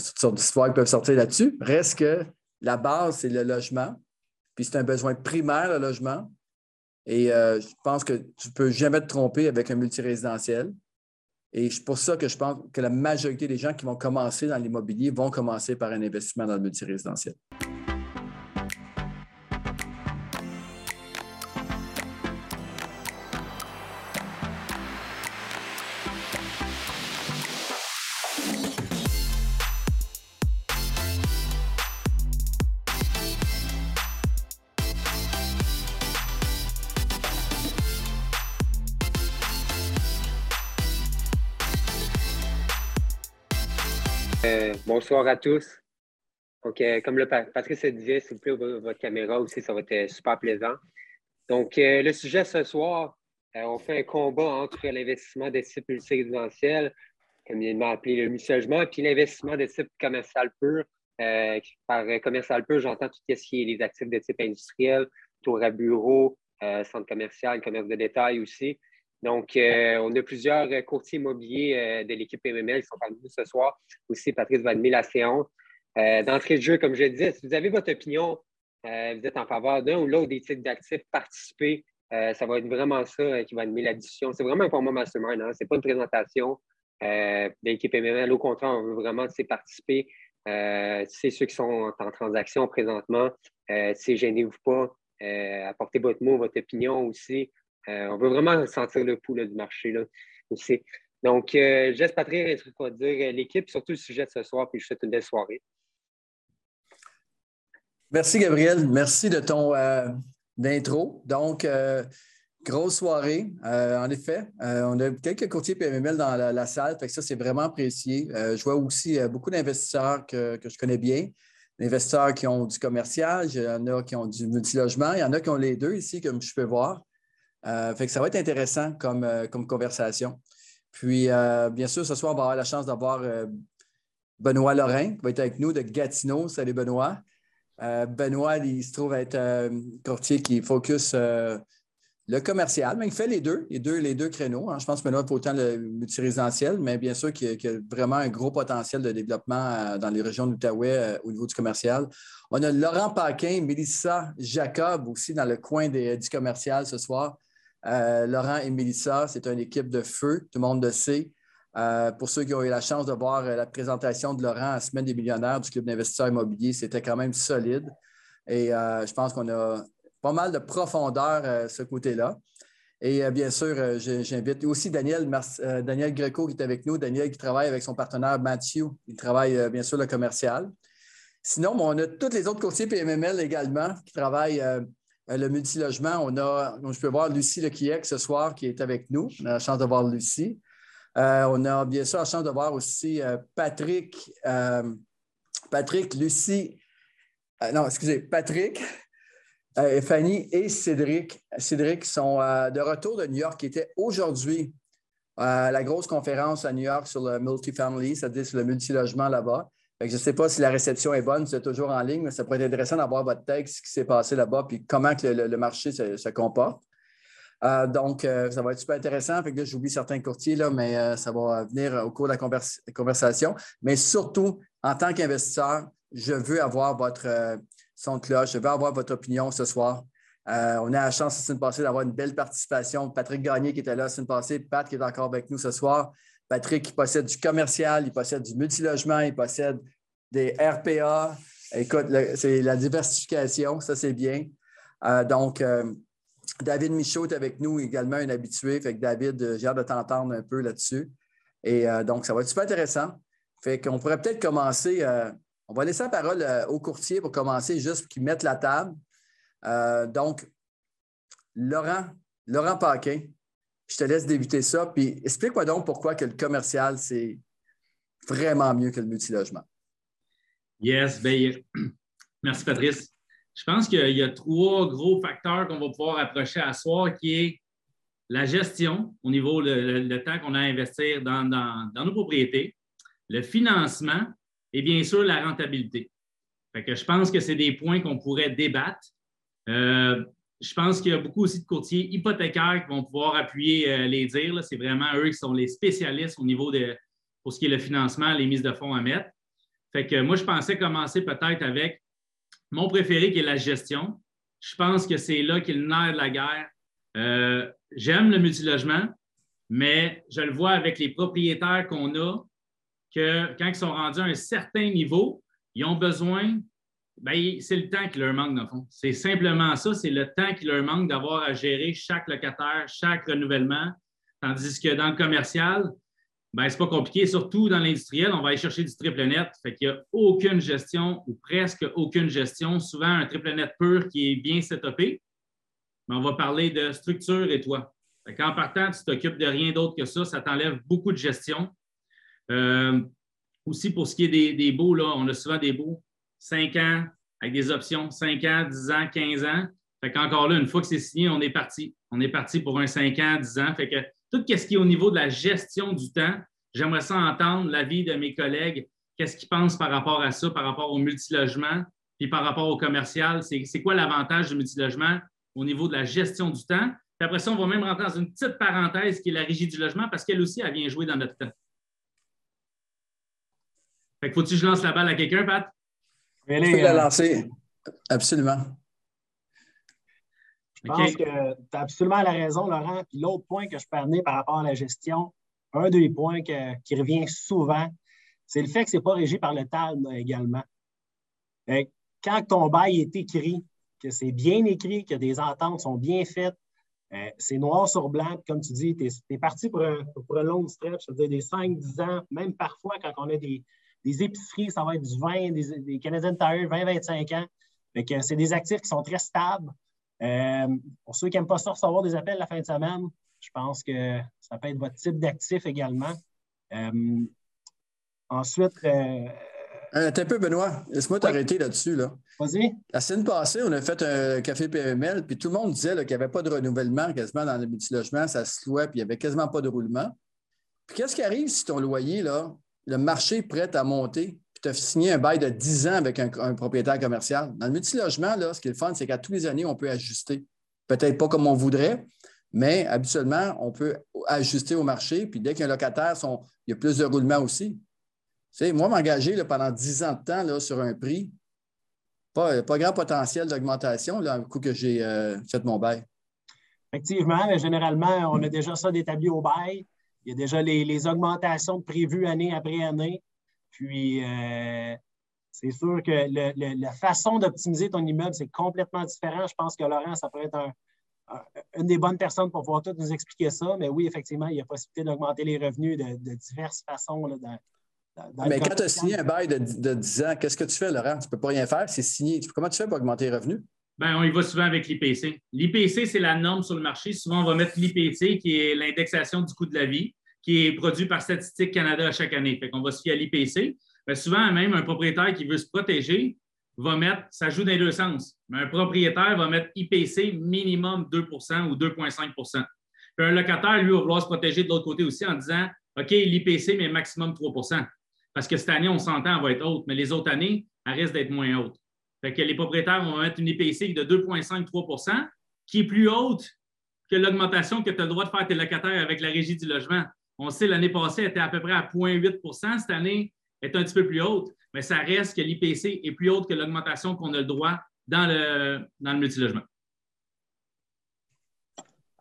sortes d'histoires qui peuvent sortir là-dessus. Reste que la base, c'est le logement. Puis c'est un besoin primaire, le logement. Et euh, je pense que tu ne peux jamais te tromper avec un multirésidentiel. Et c'est pour ça que je pense que la majorité des gens qui vont commencer dans l'immobilier vont commencer par un investissement dans le multirésidentiel. Bonsoir à tous. Donc, euh, comme le Patrice disait, s'il vous plaît, votre caméra aussi, ça va être euh, super plaisant. Donc, euh, le sujet ce soir, on fait un combat entre l'investissement des types multirésidentiels, comme il m'a appelé le multilogement, puis l'investissement des types commercial pur. par commercial pur, j'entends tout ce qui est les actifs de type industriel, tour à bureau, centre commercial, commerce de détail aussi. Donc, euh, on a plusieurs euh, courtiers immobiliers euh, de l'équipe MML qui sont parmi nous ce soir. Aussi, Patrice va animer la séance. D'entrée de jeu, comme je disais, si vous avez votre opinion, vous êtes en faveur d'un ou l'autre des titres d'actifs, participez. ça va être vraiment ça qui va animer la discussion. C'est vraiment un format mastermind. Hein? Ce n'est pas une présentation de l'équipe MML. Au contraire, on veut vraiment participer. c'est ceux qui sont en transaction présentement. c'est gênez-vous pas. apportez votre mot, votre opinion aussi. Euh, on veut vraiment sentir le pouls du marché là, aussi. Donc, euh, je laisse Patrick dire euh, l'équipe, surtout le sujet de ce soir, puis je souhaite une belle soirée. Merci, Gabriel. Merci de ton intro. Donc, grosse soirée, en effet. on a quelques courtiers PMML dans la, salle, ça, c'est vraiment apprécié. je vois aussi beaucoup d'investisseurs que, que, je connais bien. Investisseurs qui ont du commercial, il y en a qui ont du multilogement, il y en a qui ont les deux ici, comme je peux voir. Euh, fait que ça va être intéressant comme, euh, conversation. Puis, euh, bien sûr, ce soir, on va avoir la chance d'avoir Benoît Lorrain qui va être avec nous de Gatineau. Salut, Benoît. Benoît, il se trouve être courtier qui focus le commercial, mais il fait les deux, les deux, créneaux. Hein. Je pense que Benoît pas autant le multirésidentiel, mais bien sûr qu'il y, a vraiment un gros potentiel de développement dans les régions de l'Outaouais au niveau du commercial. On a Laurent Paquin, Mélissa Jacob aussi dans le coin du commercial ce soir. Euh, Laurent et Mélissa, c'est une équipe de feu, tout le monde le sait. Euh, pour ceux qui ont eu la chance de voir euh, la présentation de Laurent à la Semaine des millionnaires du Club d'investisseurs immobiliers, c'était quand même solide. Et je pense qu'on a pas mal de profondeur ce côté-là. Et bien sûr, j'invite aussi Daniel, Daniel Greco qui est avec nous. Daniel qui travaille avec son partenaire Mathieu. Il travaille bien sûr le commercial. Sinon, on a tous les autres courtiers PMML également qui travaillent le multilogement, on a, je peux voir Lucie Lequiec ce soir qui est avec nous. On a la chance de voir Lucie. Euh, on a bien sûr la chance de voir aussi euh, Patrick, Patrick, Lucie, non, excusez, Patrick, Fanny et Cédric. Cédric sont de retour de New York, qui était aujourd'hui la grosse conférence à New York sur le multifamily, c'est-à-dire sur le multilogement là-bas je ne sais pas si la réception est bonne, c'est toujours en ligne, mais ça pourrait être intéressant d'avoir votre texte, ce qui s'est passé là-bas, puis comment que le, marché se, comporte. Euh, donc, euh, ça va être super intéressant. Fait que j'oublie certains courtiers, là, mais euh, ça va venir au cours de la conversation. Mais surtout, en tant qu'investisseur, je veux avoir votre son de cloche, je veux avoir votre opinion ce soir. on a la chance, la semaine passée, d'avoir une belle participation. Patrick Gagné qui était là la semaine passée, Pat qui est encore avec nous ce soir. Patrick, il possède du commercial, il possède du multilogement, il possède des RPA. Écoute, c'est la diversification, ça c'est bien. Euh, donc, euh, David Michaud est avec nous également, un habitué. Fait que David, euh, j'ai hâte de t'entendre un peu là-dessus. Et donc, ça va être super intéressant. Fait qu'on pourrait peut-être commencer. on va laisser la parole au courtier pour commencer, juste pour qu'il mette la table. donc, Laurent, Laurent Paquin, je te laisse débuter ça. Puis explique-moi donc pourquoi que le commercial, c'est vraiment mieux que le multilogement. Yes, bien, merci Patrice. Je pense qu'il y a trois gros facteurs qu'on va pouvoir approcher à soir, qui est la gestion au niveau le, temps qu'on a à investir dans, nos propriétés, le financement et bien sûr la rentabilité. que je pense que c'est des points qu'on pourrait débattre. Euh, je pense qu'il y a beaucoup aussi de courtiers hypothécaires qui vont pouvoir appuyer euh, les dires. C'est vraiment eux qui sont les spécialistes au niveau de pour ce qui est le financement, les mises de fonds à mettre. Fait que moi, je pensais commencer peut-être avec mon préféré qui est la gestion. Je pense que c'est là le nerf de la guerre. Euh, j'aime le multilogement, mais je le vois avec les propriétaires qu'on a que quand ils sont rendus à un certain niveau, ils ont besoin, c'est le temps qui leur manque, dans le fond. C'est simplement ça, c'est le temps qui leur manque d'avoir à gérer chaque locataire, chaque renouvellement. Tandis que dans le commercial, ben, c'est pas compliqué, surtout dans l'industriel, on va aller chercher du triple net. Fait qu'il n'y a aucune gestion ou presque aucune gestion. Souvent, un triple net pur qui est bien setupé. Mais on va parler de structure et toi. En partant, tu t'occupes de rien d'autre que ça, ça t'enlève beaucoup de gestion. Euh, aussi, pour ce qui est des, des baux, là, on a souvent des baux 5 ans avec des options 5 ans, 10 ans, 15 ans. Fait qu'encore là, une fois que c'est signé, on est parti. On est parti pour un 5 ans, 10 ans. Fait que tout ce qui est au niveau de la gestion du temps, j'aimerais ça entendre l'avis de mes collègues. Qu'est-ce qu'ils pensent par rapport à ça, par rapport au multilogement, puis par rapport au commercial? C'est quoi l'avantage du multilogement au niveau de la gestion du temps? Puis après ça, on va même rentrer dans une petite parenthèse qui est la régie du logement parce qu'elle aussi, elle vient jouer dans notre temps. Fait que faut-tu que je lance la balle à quelqu'un, Pat? Je peux la lancer. Absolument. Je pense que tu as absolument la raison, Laurent. Puis l'autre point que je peux amener par rapport à la gestion, un des points qui revient souvent, c'est le fait que ce n'est pas régi par le TALM également. quand ton bail est écrit, que c'est bien écrit, que des ententes sont bien faites, euh, c'est noir sur blanc. Comme tu dis, tu es, parti pour un, pour un long stretch, cest à dire des 5-10 ans, même parfois quand on a des, des épiceries, ça va être du 20, des, des Canadian Tire, 20-25 ans. c'est des actifs qui sont très stables. Euh, pour ceux qui n'aiment pas ça, recevoir des appels la fin de semaine, je pense que ça peut être votre type d'actif également. Euh, ensuite. Euh, un peu, Benoît. Laisse-moi t'arrêter là-dessus. Là. Vas-y. La semaine passée, on a fait un café PML, puis tout le monde disait qu'il n'y avait pas de renouvellement quasiment dans le multilogement, ça se louait, puis il n'y avait quasiment pas de roulement. Puis qu'est-ce qui arrive si ton loyer, là, le marché est prêt à monter, puis tu as signé un bail de 10 ans avec un, propriétaire commercial. Dans le multilogement, là, ce qui est le fun, c'est qu'à tous les années, on peut ajuster. Peut-être pas comme on voudrait, mais habituellement, on peut ajuster au marché. Puis dès qu'un locataire, il y a plus de roulement aussi. Tu moi, m'engager pendant 10 ans de temps sur un prix, pas, pas grand potentiel d'augmentation, un coup que j'ai euh, fait mon bail. Effectivement, mais généralement, on a déjà ça d'établi au bail. Il y a déjà les, augmentations prévues année après année. Puis, euh, c'est sûr que la façon d'optimiser ton immeuble, c'est complètement différent. Je pense que Laurent, ça pourrait être une des bonnes personnes pour pouvoir tout nous expliquer ça. Mais oui, effectivement, il y a possibilité d'augmenter les revenus de, diverses façons. mais quand tu as signé un bail de, de 10 ans, qu'est-ce que tu fais, Laurent? Tu ne peux pas rien faire, c'est signé. Comment tu fais pour augmenter les revenus? Bien, on y va souvent avec l'IPC. L'IPC, c'est la norme sur le marché. Souvent, on va mettre l'IPC, qui est l'indexation du coût de la vie, qui est produit par Statistique Canada à chaque année. Fait qu'on va se fier à l'IPC. souvent, même un propriétaire qui veut se protéger va mettre, ça joue dans les deux sens, mais un propriétaire va mettre IPC minimum 2% ou 2,5 Puis un locataire, lui, va vouloir se protéger de l'autre côté aussi en disant OK, l'IPC, mais maximum 3% Parce que cette année, on s'entend, elle va être haute, mais les autres années, elle risque d'être moins haute. Fait que les propriétaires vont mettre une IPC de 2,5-3 qui est plus haute que l'augmentation que tu as le droit de faire tes locataires avec la régie du logement. On sait l'année passée, était à peu près à 0,8% Cette année, est un petit peu plus haute, mais ça reste que l'IPC est plus haute que l'augmentation qu'on a le droit dans le, dans le multilogement.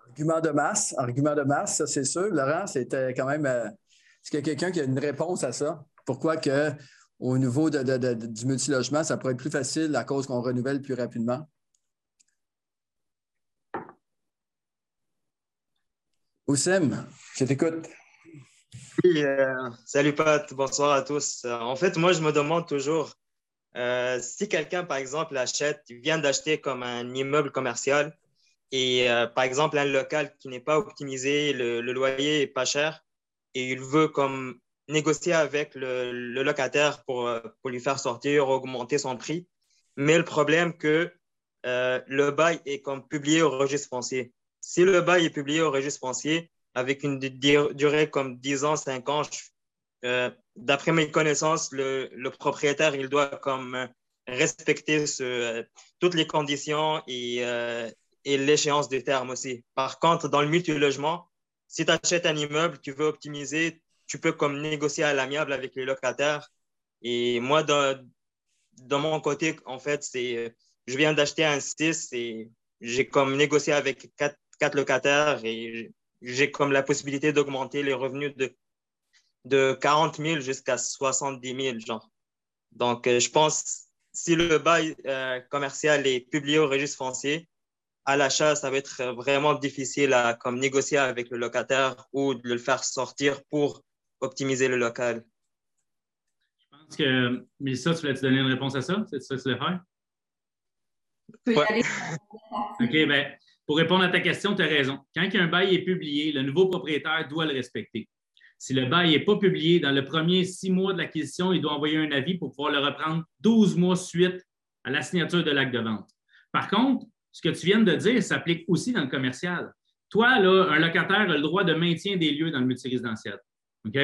Argument de masse, argument de masse, ça c'est sûr. Laurent, c'était quand même. Euh, est-ce qu'il y a quelqu'un qui a une réponse à ça? Pourquoi que au niveau du multilogement, ça pourrait être plus facile à cause qu'on renouvelle plus rapidement? Oussem, je t'écoute. Oui, euh, salut Pat, bonsoir à tous. en fait, moi, je me demande toujours euh, si quelqu'un, par exemple, achète, vient d'acheter comme un immeuble commercial et, euh, par exemple, un local qui n'est pas optimisé, le, le, loyer est pas cher et il veut comme négocier avec le, locataire pour, euh, pour, lui faire sortir, augmenter son prix. Mais le problème que euh, le bail est comme publié au registre foncier. Si le bail est publié au registre foncier avec une durée comme 10 ans, 5 ans, euh, d'après mes connaissances, le, le, propriétaire, il doit comme respecter toutes les conditions et, et l'échéance du terme aussi. Par contre, dans le multilogement, si tu achètes un immeuble, tu veux optimiser tu peux comme négocier à l'amiable avec les locataires Et moi, dans, dans mon côté, en fait, c'est je viens d'acheter un 6 et j'ai comme négocié avec quatre, quatre locataires et j'ai comme la possibilité d'augmenter les revenus de, de 40 000 jusqu'à 70 000, genre. Donc, euh, je pense, si le bail euh, commercial est publié au registre foncier, à l'achat, ça va être vraiment difficile à comme négocier avec le locataire ou de le faire sortir pour optimiser le local. Je pense que, Mélissa, tu voulais te donner une réponse à ça? C'est ça que tu voulais faire? OK, bien, pour répondre à ta question, tu as raison. Quand un bail est publié, le nouveau propriétaire doit le respecter. Si le bail n'est pas publié dans le premier six mois de l'acquisition, il doit envoyer un avis pour pouvoir le reprendre 12 mois suite à la signature de l'acte de vente. Par contre, ce que tu viens de dire s'applique aussi dans le commercial. Toi, là, un locataire a le droit de maintien des lieux dans le multirésidentiel. OK?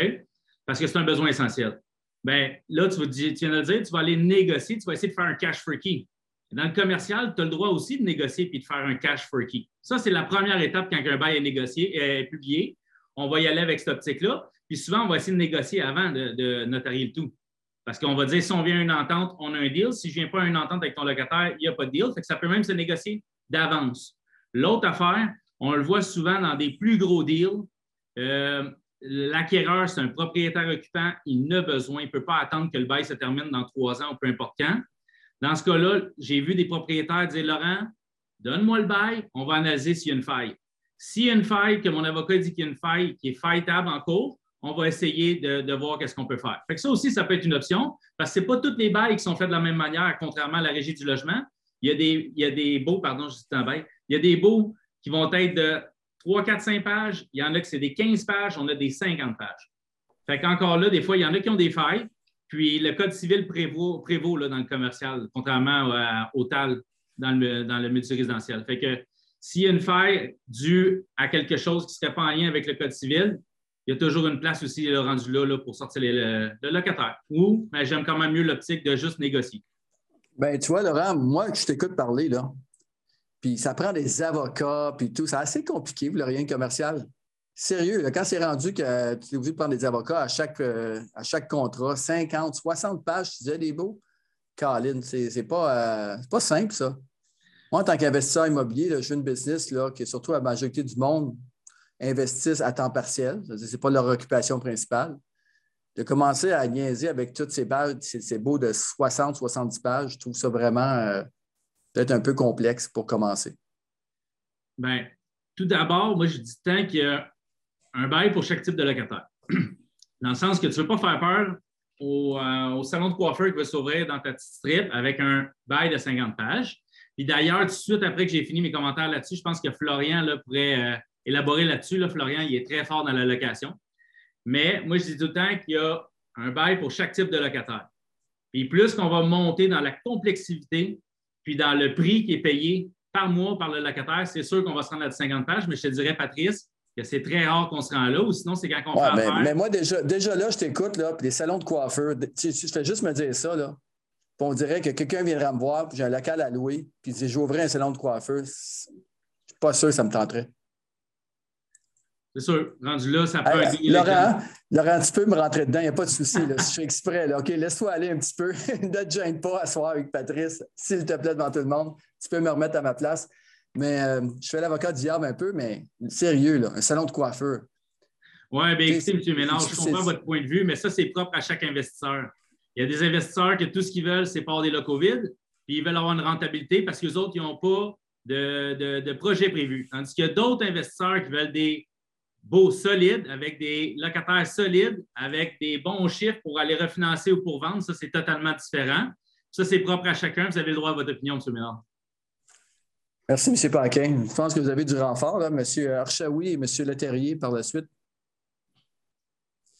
Parce que c'est un besoin essentiel. Bien, là, tu, viens de le dire, tu vas aller négocier, tu vas essayer de faire un cash for key. Dans le commercial, tu as le droit aussi de négocier et de faire un cash for key. Ça, c'est la première étape quand un bail est négocié, est publié. On va y aller avec cette optique-là. Puis souvent, on va essayer de négocier avant de, notarier le tout. Parce qu'on va dire, si on vient à une entente, on a un deal. Si je ne viens pas à une entente avec ton locataire, il n'y a pas de deal. ça peut même se négocier d'avance. L'autre affaire, on le voit souvent dans des plus gros deals. Euh, l'acquéreur, c'est un propriétaire occupant, il n'a besoin, il ne peut pas attendre que le bail se termine dans trois ans ou peu importe quand. Dans ce cas-là, j'ai vu des propriétaires dire Laurent, donne-moi le bail, on va analyser s'il y a une faille. S'il y a une faille, que mon avocat dit qu'il y a une faille qui est faillable en cours, on va essayer de, voir qu'est-ce qu'on peut faire. Fait ça aussi, ça peut être une option, parce que ce n'est pas toutes les bails qui sont faits de la même manière, contrairement à la régie du logement. Il y a des, il y a des baux, pardon, je dis un bail, il y a des baux qui vont être de 3, 4, 5 pages. Il y en a qui c'est des 15 pages, on a des 50 pages. Fait qu'encore là, des fois, il y en a qui ont des failles, puis le Code civil prévaut, là, dans le commercial, contrairement au TAL dans le, dans le multirésidentiel. Fait que s'il y a une faille due à quelque chose qui ne serait pas en lien avec le Code civil, il y a toujours une place aussi le là, pour sortir le, locataire. Ou ben, j'aime quand même mieux l'optique de juste négocier. Ben, tu vois, Laurent, moi, je t'écoute parler, là. Puis ça prend des avocats, puis tout. C'est assez compliqué, le rien commercial. Sérieux, quand c'est rendu que tu es obligé de prendre des avocats à chaque, euh, à chaque contrat, 50, 60 pages, tu disais des beaux, Caroline, c'est pas, euh, pas simple, ça. Moi, en tant qu'investisseur immobilier, je veux une business là, qui, surtout la majorité du monde, investissent à temps partiel. Ce n'est pas leur occupation principale. De commencer à niaiser avec toutes ces pages, c'est beau de 60, 70 pages, je trouve ça vraiment euh, peut-être un peu complexe pour commencer. Bien, tout d'abord, moi, je dis tant qu'il y a un bail pour chaque type de locataire. Dans le sens que tu ne veux pas faire peur euh, au, salon de coiffeur qui va s'ouvrir dans ta petite strip avec un bail de 50 pages. Puis d'ailleurs, tout de suite après que j'ai fini mes commentaires là-dessus, je pense que Florian là, pourrait euh, élaborer là-dessus. Là, Florian, il est très fort dans la location. Mais moi, je dis tout le temps qu'il y a un bail pour chaque type de locataire. Puis plus qu'on va monter dans la complexité, puis dans le prix qui est payé par mois par le locataire, c'est sûr qu'on va se rendre à 50 pages, mais je te dirais, Patrice, que c'est très rare qu'on se rend là, ou sinon, c'est quand on fait mais, mais, moi, déjà, déjà là, je t'écoute, là, puis les salons de coiffeurs, tu, fais juste me dire ça, là. Puis on dirait que quelqu'un viendra me voir, puis j'ai un local à louer, puis dit j'ouvrais un salon de coiffeur. Je suis pas sûr que ça me tenterait. C'est sûr, rendu là, ça peut être. Laurent, Laurent, tu peux me rentrer dedans, il n'y a pas de souci. si je fais exprès, là. OK, laisse-toi aller un petit peu. ne te gêne pas à soir avec Patrice, s'il te plaît, devant tout le monde. Tu peux me remettre à ma place. Mais euh, je fais l'avocat du diable un peu, mais sérieux, là, un salon de coiffeur. Oui, bien écoutez, M. Ménard, je comprends votre point de vue, mais ça, c'est propre à chaque investisseur. Il y a des investisseurs que tout ce qu'ils veulent, c'est pas des locaux vides, puis ils veulent avoir une rentabilité parce que les autres, ils n'ont pas de, de, projet prévu. Tandis qu'il y a d'autres investisseurs qui veulent des beaux solides, avec des locataires solides, avec des bons chiffres pour aller refinancer ou pour vendre. Ça, c'est totalement différent. Ça, c'est propre à chacun. Vous avez le droit à votre opinion, M. Ménard. Merci, M. Paquin. Je pense que vous avez du renfort, là, M. Archaoui et M. Leterrier par la suite.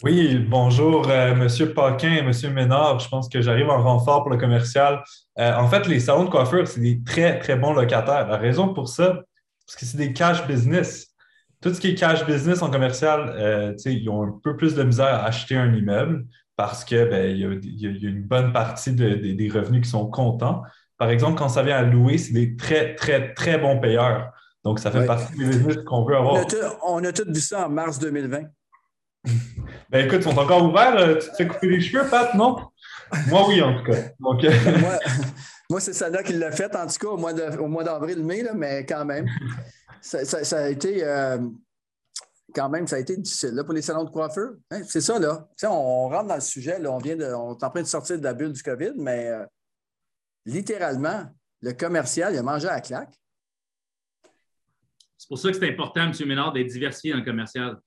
Oui, bonjour, euh, M. Paquin et M. Ménard. Je pense que j'arrive en renfort pour le commercial. Euh, en fait, les salons de coiffure, c'est des très, très bons locataires. La raison pour ça, c'est que c'est des cash business. Tout ce qui est cash business en commercial, euh, ils ont un peu plus de misère à acheter un immeuble parce qu'il ben, y, a une bonne partie des revenus qui sont comptants. Par exemple, quand ça vient à louer, c'est des très, très, très bons payeurs. Donc, ça fait partie des business qu'on veut avoir. On a, tout, vu ça en mars 2020. ben écoute, ils sont encore ouverts. Tu te fais couper les cheveux, Pat, non? Moi, oui, en tout cas. moi, c'est Sana qui l'a fait, en tout cas, au mois d'avril-mai, mais quand même. Ça, a été. Euh, quand même, ça a été difficile là, pour les salons de coiffeur. Hein, c'est ça, là. on, rentre dans le sujet, là, on, vient de, on est en train de sortir de la bulle du COVID, mais euh, littéralement, le commercial, il a mangé à la claque. C'est pour ça que c'est important, M. Ménard, d'être diversifié dans le commercial.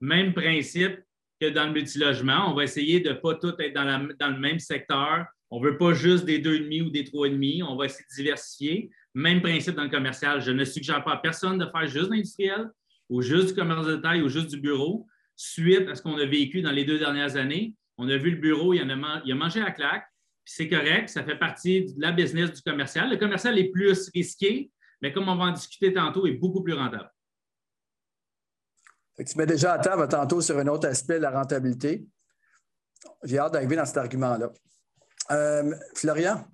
Même principe que dans le multilogement, on va essayer de ne pas tout être dans, le même secteur. On ne veut pas juste des 2,5 ou des 3,5. On va essayer de diversifier. Même principe dans le commercial. Je ne suggère pas à personne de faire juste l'industriel ou juste du commerce de taille ou juste du bureau. Suite à ce qu'on a vécu dans les deux dernières années, on a vu le bureau, il, a, il a mangé à claque. C'est correct, ça fait partie de la business du commercial. Le commercial est plus risqué, mais comme on va en discuter tantôt, est beaucoup plus rentable. tu mets déjà à table tantôt sur un autre aspect, la rentabilité. J'ai hâte d'arriver dans cet argument-là. Euh, Florian?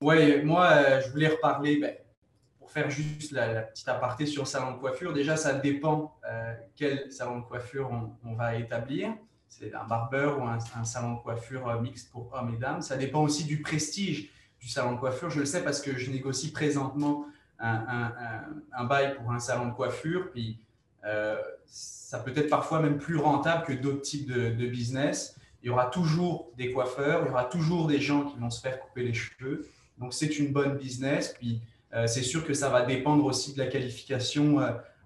Oui, moi, euh, je voulais reparler, ben, pour faire juste la, petite aparté sur salon de coiffure. Déjà, ça dépend euh, quel salon de coiffure on, va établir. C'est un barbeur ou un, salon de coiffure mixte pour hommes et dames. Ça dépend aussi du prestige du salon de coiffure. Je le sais parce que je négocie présentement un, bail pour un salon de coiffure. Puis, euh, ça peut être parfois même plus rentable que d'autres types de, business. Il y aura toujours des coiffeurs, il y aura toujours des gens qui vont se faire couper les cheveux. Donc, c'est une bonne business. Puis, euh, c'est sûr que ça va dépendre aussi de la qualification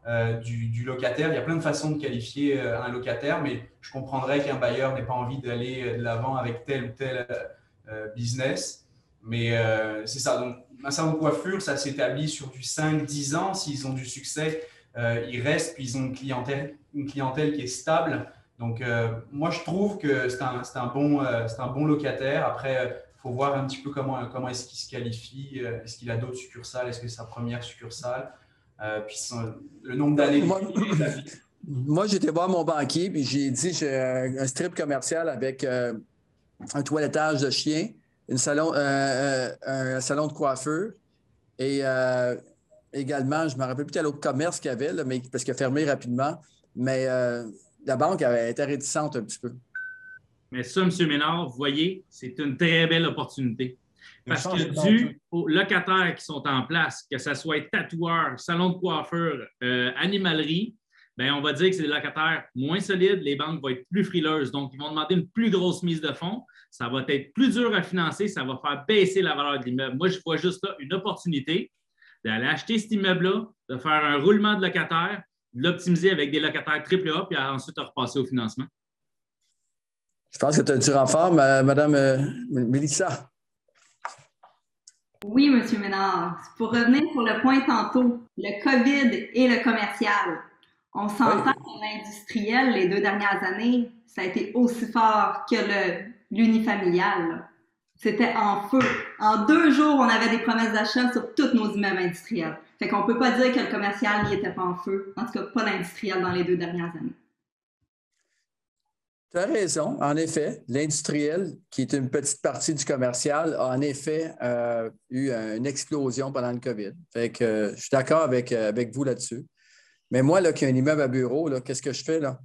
euh, du, locataire. Il y a plein de façons de qualifier un locataire, mais je comprendrais qu'un bailleur n'ait pas envie d'aller de l'avant avec tel ou tel business. Mais c'est ça. Donc, un salon de coiffure, ça s'établit sur du 5-10 ans. S'ils ont du succès, ils restent, puis ils ont une clientèle, une clientèle qui est stable. Donc, moi, je trouve que c'est un, un, bon, un bon locataire. Après, il faut voir un petit peu comment, comment est-ce qu'il se qualifie. Euh, est-ce qu'il a d'autres succursales? Est-ce que c'est sa première succursale? Euh, Puis le nombre d'années. Moi, j'étais voir mon banquier, puis j'ai dit j'ai un strip commercial avec euh, un toilettage de chien, une salon, un salon de coiffeur et également, je ne me rappelle plus quel autre commerce qu'il y avait, mais, parce qu'il a fermé rapidement. Mais la banque avait été réticente un petit peu. Mais ça, M. Ménard, vous voyez, c'est une très belle opportunité. Parce que dû aux locataires qui sont en place, que ce soit tatoueur, salon de coiffure, euh, animalerie, bien, on va dire que c'est des locataires moins solides, les banques vont être plus frileuses. Donc, ils vont demander une plus grosse mise de fonds. Ça va être plus dur à financer, ça va faire baisser la valeur de l'immeuble. Moi, je vois juste là une opportunité d'aller acheter cet immeuble-là, de faire un roulement de locataires, de l'optimiser avec des locataires AAA, puis ensuite de repasser au financement. Je pense que tu as du renfort, Madame euh, Mélissa. Oui, M. Ménard. Pour revenir sur le point tantôt, le COVID et le commercial. On s'entend que l'industriel, les deux dernières années, ça a été aussi fort que l'unifamilial. C'était en feu. En deux jours, on avait des promesses d'achat sur tous nos immeubles industriels. Fait qu'on peut pas dire que le commercial n'y était pas en feu. En tout cas, pas l'industriel dans les deux dernières années. Tu as raison, en effet. L'industriel, qui est une petite partie du commercial, a en effet euh, eu une explosion pendant le COVID. Fait que, euh, je suis d'accord avec, euh, avec vous là-dessus. Mais moi, là, qui ai un immeuble à bureau, qu'est-ce que je fais là?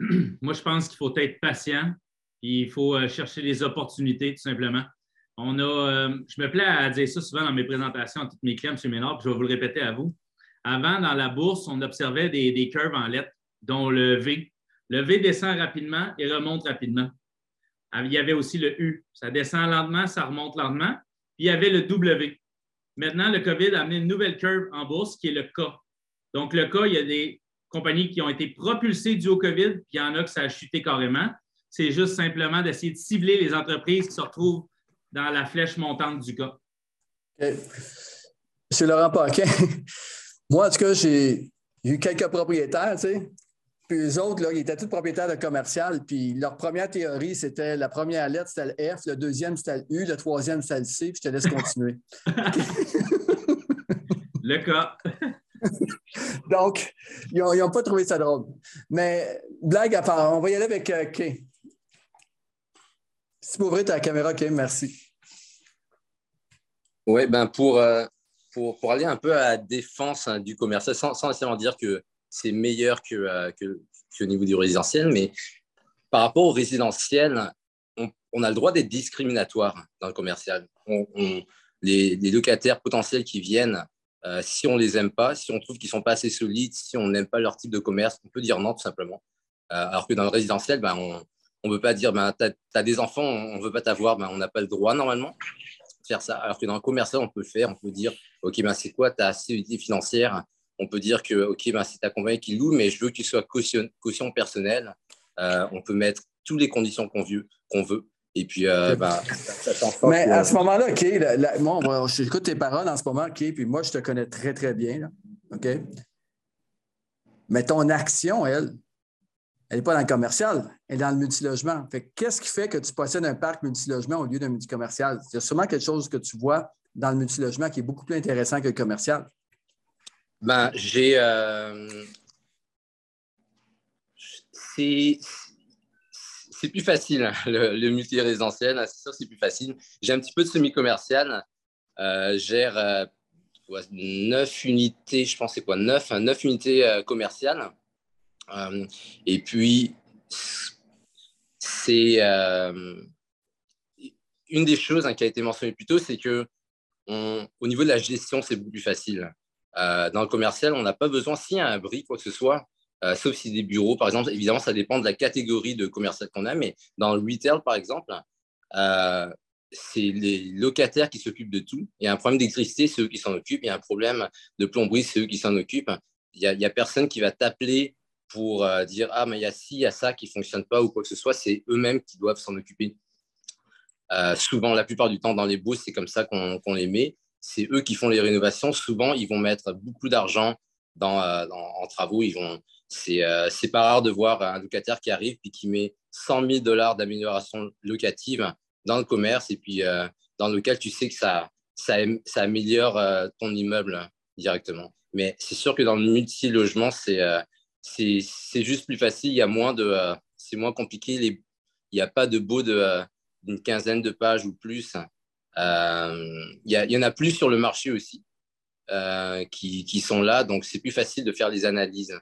Moi, je pense qu'il faut être patient. Il faut chercher les opportunités, tout simplement. On a, je me plais à dire ça souvent dans mes présentations à tous mes clients, M. Ménard, puis je vais vous le répéter à vous. Avant, dans la bourse, on observait des, des curves en lettres dont le V. Le V descend rapidement et remonte rapidement. Ah, il y avait aussi le U. Ça descend lentement, ça remonte lentement. Puis il y avait le W. Maintenant, le COVID a amené une nouvelle curve en bourse qui est le K. Donc, le K, il y a des compagnies qui ont été propulsées du au COVID, puis il y en a que ça a chuté carrément. C'est juste simplement d'essayer de cibler les entreprises qui se retrouvent dans la flèche montante du K. Monsieur Laurent Paquin, moi, en tout cas, j'ai eu quelques propriétaires, tu sais, puis eux autres, là, ils étaient tous propriétaires de commercial. Puis leur première théorie, c'était la première lettre, c'était le F, le deuxième, c'était le U, le troisième, c'était le C. Puis je te laisse continuer. le cas. Donc, ils n'ont pas trouvé ça drôle. Mais blague à part, on va y aller avec euh, Kay. Si peux ouvrir ta caméra, Kay, merci. Oui, ben pour, euh, pour, aller un peu à la défense hein, du commercial, sans, sans nécessairement dire que c'est meilleur que, euh, que, qu'au niveau du résidentiel, mais par rapport au résidentiel, on, a le droit d'être discriminatoire dans le commercial. les, locataires potentiels qui viennent, euh, si on les aime pas, si on trouve qu'ils sont pas assez solides, si on n'aime pas leur type de commerce, on peut dire non tout simplement. Alors que dans le résidentiel, ben, on ne peut pas dire ben, tu as, des enfants, on ne veut pas t'avoir, ben, on n'a pas le droit normalement de faire ça. Alors que dans le commercial, on peut le faire, on peut dire ok, ben, c'est quoi ta solidité financière? On peut dire que ok, ben, c'est ta compagnie qui loue, mais je veux que tu sois caution, caution personnelle. Euh, on peut mettre toutes les conditions qu'on veut, veut. Et puis, euh, ben, Mais à ce moment-là, OK, moi, j'écoute tes paroles en ce moment, OK, puis moi, je te connais très, très bien, OK? Mais ton action, elle, elle n'est pas dans le commercial, elle est dans le multilogement. Qu'est-ce qui fait que tu possèdes un parc multilogement au lieu d'un multicommercial? Il y a sûrement quelque chose que tu vois dans le multilogement qui est beaucoup plus intéressant que le commercial. Ben, j'ai. Euh, c'est plus facile, le, le multi-résidentiel, c'est sûr, c'est plus facile. J'ai un petit peu de semi-commercial. Euh, gère euh, neuf unités, je pense c'est quoi, neuf, hein, neuf unités euh, commerciales. Euh, et puis, c'est une des choses hein, qui a été mentionnée plus tôt, c'est que au niveau de la gestion, c'est beaucoup plus facile. dans le commercial, on n'a pas besoin, s'il y a un bris, quoi que ce soit, euh, sauf si des bureaux, par exemple. Évidemment, ça dépend de la catégorie de commercial qu'on a, mais dans le retail, par exemple, euh, c'est les locataires qui s'occupent de tout. Il y a un problème d'électricité, c'est eux qui s'en occupent. Il y a un problème de plomberie, c'est eux qui s'en occupent. Il n'y a, personne qui va t'appeler pour euh, dire Ah, mais il y a ci, il y a ça qui ne fonctionne pas ou quoi que ce soit. C'est eux-mêmes qui doivent s'en occuper. souvent, la plupart du temps, dans les baux, c'est comme ça qu'on les met. C'est eux qui font les rénovations. Souvent, ils vont mettre beaucoup d'argent dans, en travaux. Ils vont, euh, c'est pas rare de voir un locataire qui arrive et qui met 100 000 dollars d'amélioration locative dans le commerce et puis euh, dans lequel tu sais que ça, ça, ça améliore euh, ton immeuble directement. Mais c'est sûr que dans le multi-logement, c'est c'est juste plus facile. Il y a moins de, c'est moins compliqué. Les, il n'y a pas de beau d'une quinzaine de pages ou plus. il, y a, il, y en a plus sur le marché aussi qui, qui, sont là, donc c'est plus facile de faire les analyses.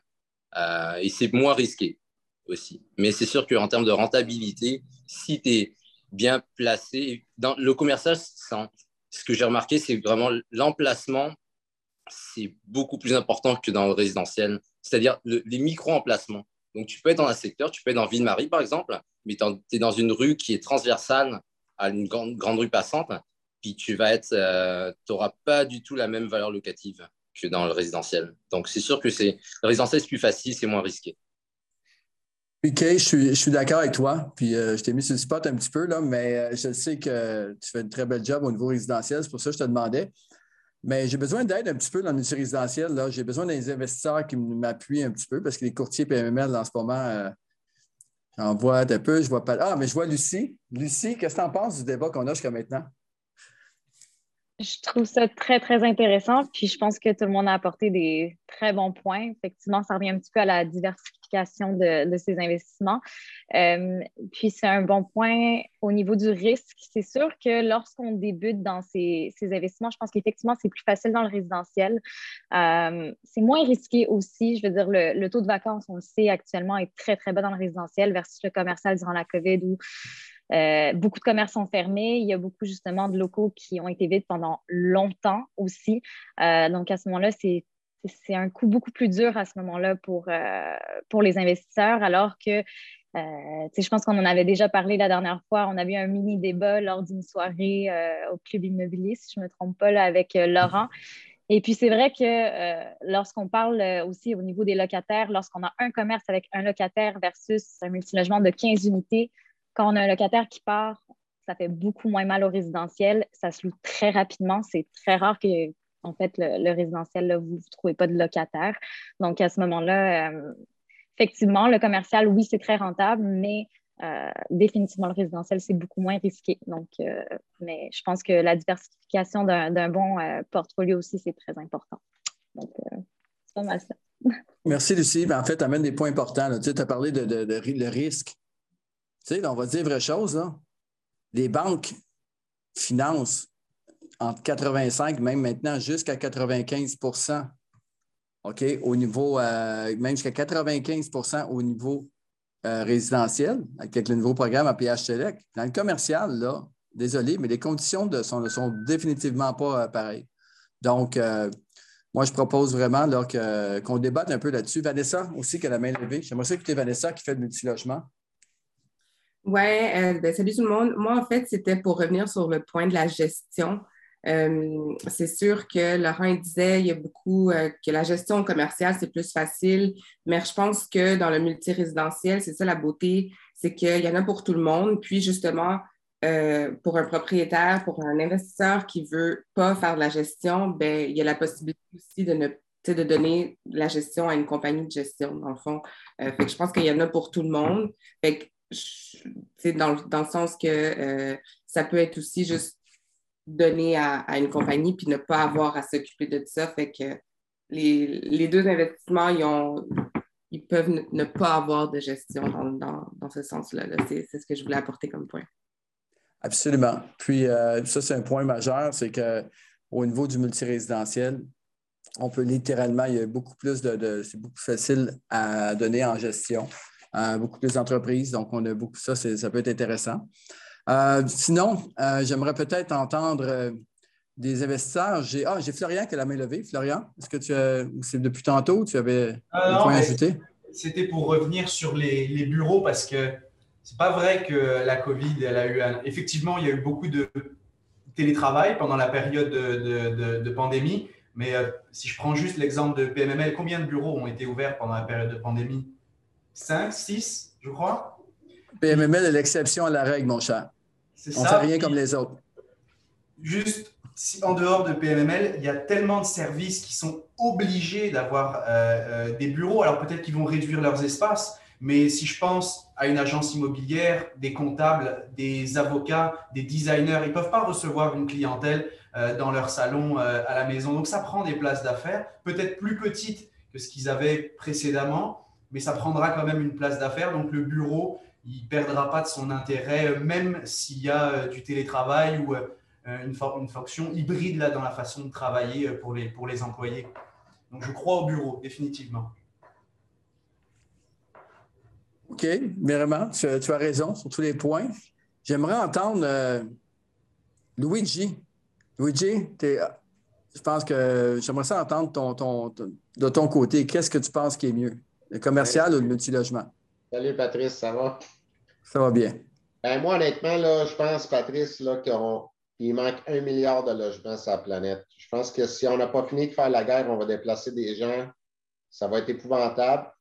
Euh, et c'est moins risqué aussi. Mais c'est sûr qu'en termes de rentabilité, si tu es bien placé, dans le commercial, ce que j'ai remarqué, c'est vraiment l'emplacement, c'est beaucoup plus important que dans le résidentiel, c'est-à-dire les micro-emplacements. Donc, tu peux être dans un secteur, tu peux être dans Ville-Marie, par exemple, mais tu es dans une rue qui est transversale à une grande, grande rue passante, puis tu vas être, euh, n'auras pas du tout la même valeur locative que dans le résidentiel. Donc, c'est sûr que le résidentiel, c'est plus facile, c'est moins risqué. OK, je suis, je suis d'accord avec toi. Puis euh, je t'ai mis sur le spot un petit peu, là, mais euh, je sais que tu fais un très bel job au niveau résidentiel. C'est pour ça que je te demandais. Mais j'ai besoin d'aide un petit peu dans le multi-résidentiel. J'ai besoin des investisseurs qui m'appuient un petit peu parce que les courtiers PMML en ce moment, euh, j'en vois un peu. Je vois pas. Ah, mais je vois Lucie. Lucie, qu'est-ce que tu en penses du débat qu'on a jusqu'à maintenant? Je trouve ça très, très intéressant. Puis je pense que tout le monde a apporté des très bons points. Effectivement, ça revient un petit peu à la diversification de, ces investissements. Euh, puis c'est un bon point au niveau du risque. C'est sûr que lorsqu'on débute dans ces, investissements, je pense qu'effectivement, c'est plus facile dans le résidentiel. Euh, c'est moins risqué aussi. Je veux dire, le, le, taux de vacances, on le sait actuellement, est très, très bas dans le résidentiel versus le commercial durant la COVID où euh, beaucoup de commerces sont fermés. Il y a beaucoup justement de locaux qui ont été vides pendant longtemps aussi. Euh, donc à ce moment-là, c'est un coût beaucoup plus dur à ce moment-là pour, euh, pour les investisseurs, alors que je pense qu'on en avait déjà parlé la dernière fois. On a eu un mini débat lors d'une soirée au club immobilier, si je ne me trompe pas, là, avec Laurent. Et puis, c'est vrai que lorsqu'on parle aussi au niveau des locataires, lorsqu'on a un commerce avec un locataire versus un multilogement de 15 unités, quand on a un locataire qui part, ça fait beaucoup moins mal au résidentiel. Ça se loue très rapidement. C'est très rare que, en fait, le, résidentiel, vous ne trouvez pas de locataire. Donc, à ce moment-là, euh, effectivement, le commercial, oui, c'est très rentable, mais euh, définitivement, le résidentiel, c'est beaucoup moins risqué. Donc, euh, mais je pense que la diversification d'un bon portfolio aussi, c'est très important. Donc, c'est pas mal ça. Merci, Lucie. Ben, en fait, tu amènes des points importants. Tu as parlé de, de, risque. Tu sais, on va dire vraie chose. Les banques financent entre 85, même maintenant jusqu'à 95 OK, au niveau, même jusqu'à 95 au niveau résidentiel, avec le nouveau programme à PH. Dans le commercial, là, désolé, mais les conditions sont, ne sont définitivement pas pareilles. Donc, moi, je propose vraiment qu'on débatte un peu là-dessus. Vanessa aussi, qui a la main levée. J'aimerais ça écouter Vanessa qui fait le multilogement. Oui, euh, ben, salut tout le monde. Moi, en fait, c'était pour revenir sur le point de la gestion. Euh, c'est sûr que Laurent disait il y a beaucoup euh, que la gestion commerciale, c'est plus facile, mais je pense que dans le multirésidentiel, c'est ça la beauté, c'est qu'il y en a pour tout le monde. Puis justement, pour un propriétaire, pour un investisseur qui ne veut pas faire de la gestion, ben, il y a la possibilité aussi de ne de donner la gestion à une compagnie de gestion, dans le fond. fait que je pense qu'il y en a pour tout le monde. Dans, dans le sens que euh, ça peut être aussi juste donné à, une compagnie puis ne pas avoir à s'occuper de ça. Fait que les, deux investissements, ils, ont, ils peuvent ne, pas avoir de gestion dans, ce sens-là. c'est, ce que je voulais apporter comme point. Absolument. Puis euh, ça, c'est un point majeur, c'est qu'au niveau du multirésidentiel, on peut littéralement, il y a beaucoup plus de c'est beaucoup plus facile à donner en gestion beaucoup plus d'entreprises. Donc, on a beaucoup ça, ça peut être intéressant. Euh, sinon, euh, j'aimerais peut-être entendre euh, des investisseurs. J'ai ah, Florian qui a la main levée. Florian, est-ce que tu as, c'est depuis tantôt, tu avais un point à ajouter? C'était pour revenir sur les, bureaux parce que c'est pas vrai que la COVID, elle a eu effectivement, il y a eu beaucoup de télétravail pendant la période de, pandémie. Mais si je prends juste l'exemple de PMML, combien de bureaux ont été ouverts pendant la période de pandémie? 5, 6, je crois. PMML est l'exception à la règle, mon cher. On ne fait rien comme les autres. Juste, si en dehors de PMML, il y a tellement de services qui sont obligés d'avoir euh, euh, des bureaux. Alors peut-être qu'ils vont réduire leurs espaces, mais si je pense à une agence immobilière, des comptables, des avocats, des designers, ils ne peuvent pas recevoir une clientèle euh, dans leur salon à la maison. Donc ça prend des places d'affaires, peut-être plus petites que ce qu'ils avaient précédemment, mais ça prendra quand même une place d'affaires. Donc le bureau, il ne perdra pas de son intérêt, euh, même s'il y a euh, du télétravail ou euh, une, une, fonction hybride là, dans la façon de travailler pour les, pour les employés. Donc je crois au bureau, définitivement. OK, vraiment, tu, as raison sur tous les points. J'aimerais entendre Luigi. Luigi, je pense que j'aimerais ça entendre ton, ton, de ton côté. Qu'est-ce que tu penses qui est mieux? Le commercial ou le multilogement? Salut Patrice, ça va? Ça va bien. Ben, moi, honnêtement, là, je pense, Patrice, qu'il manque un milliard de logements sur la planète. Je pense que si on n'a pas fini de faire la guerre, on va déplacer des gens. Ça va être épouvantable.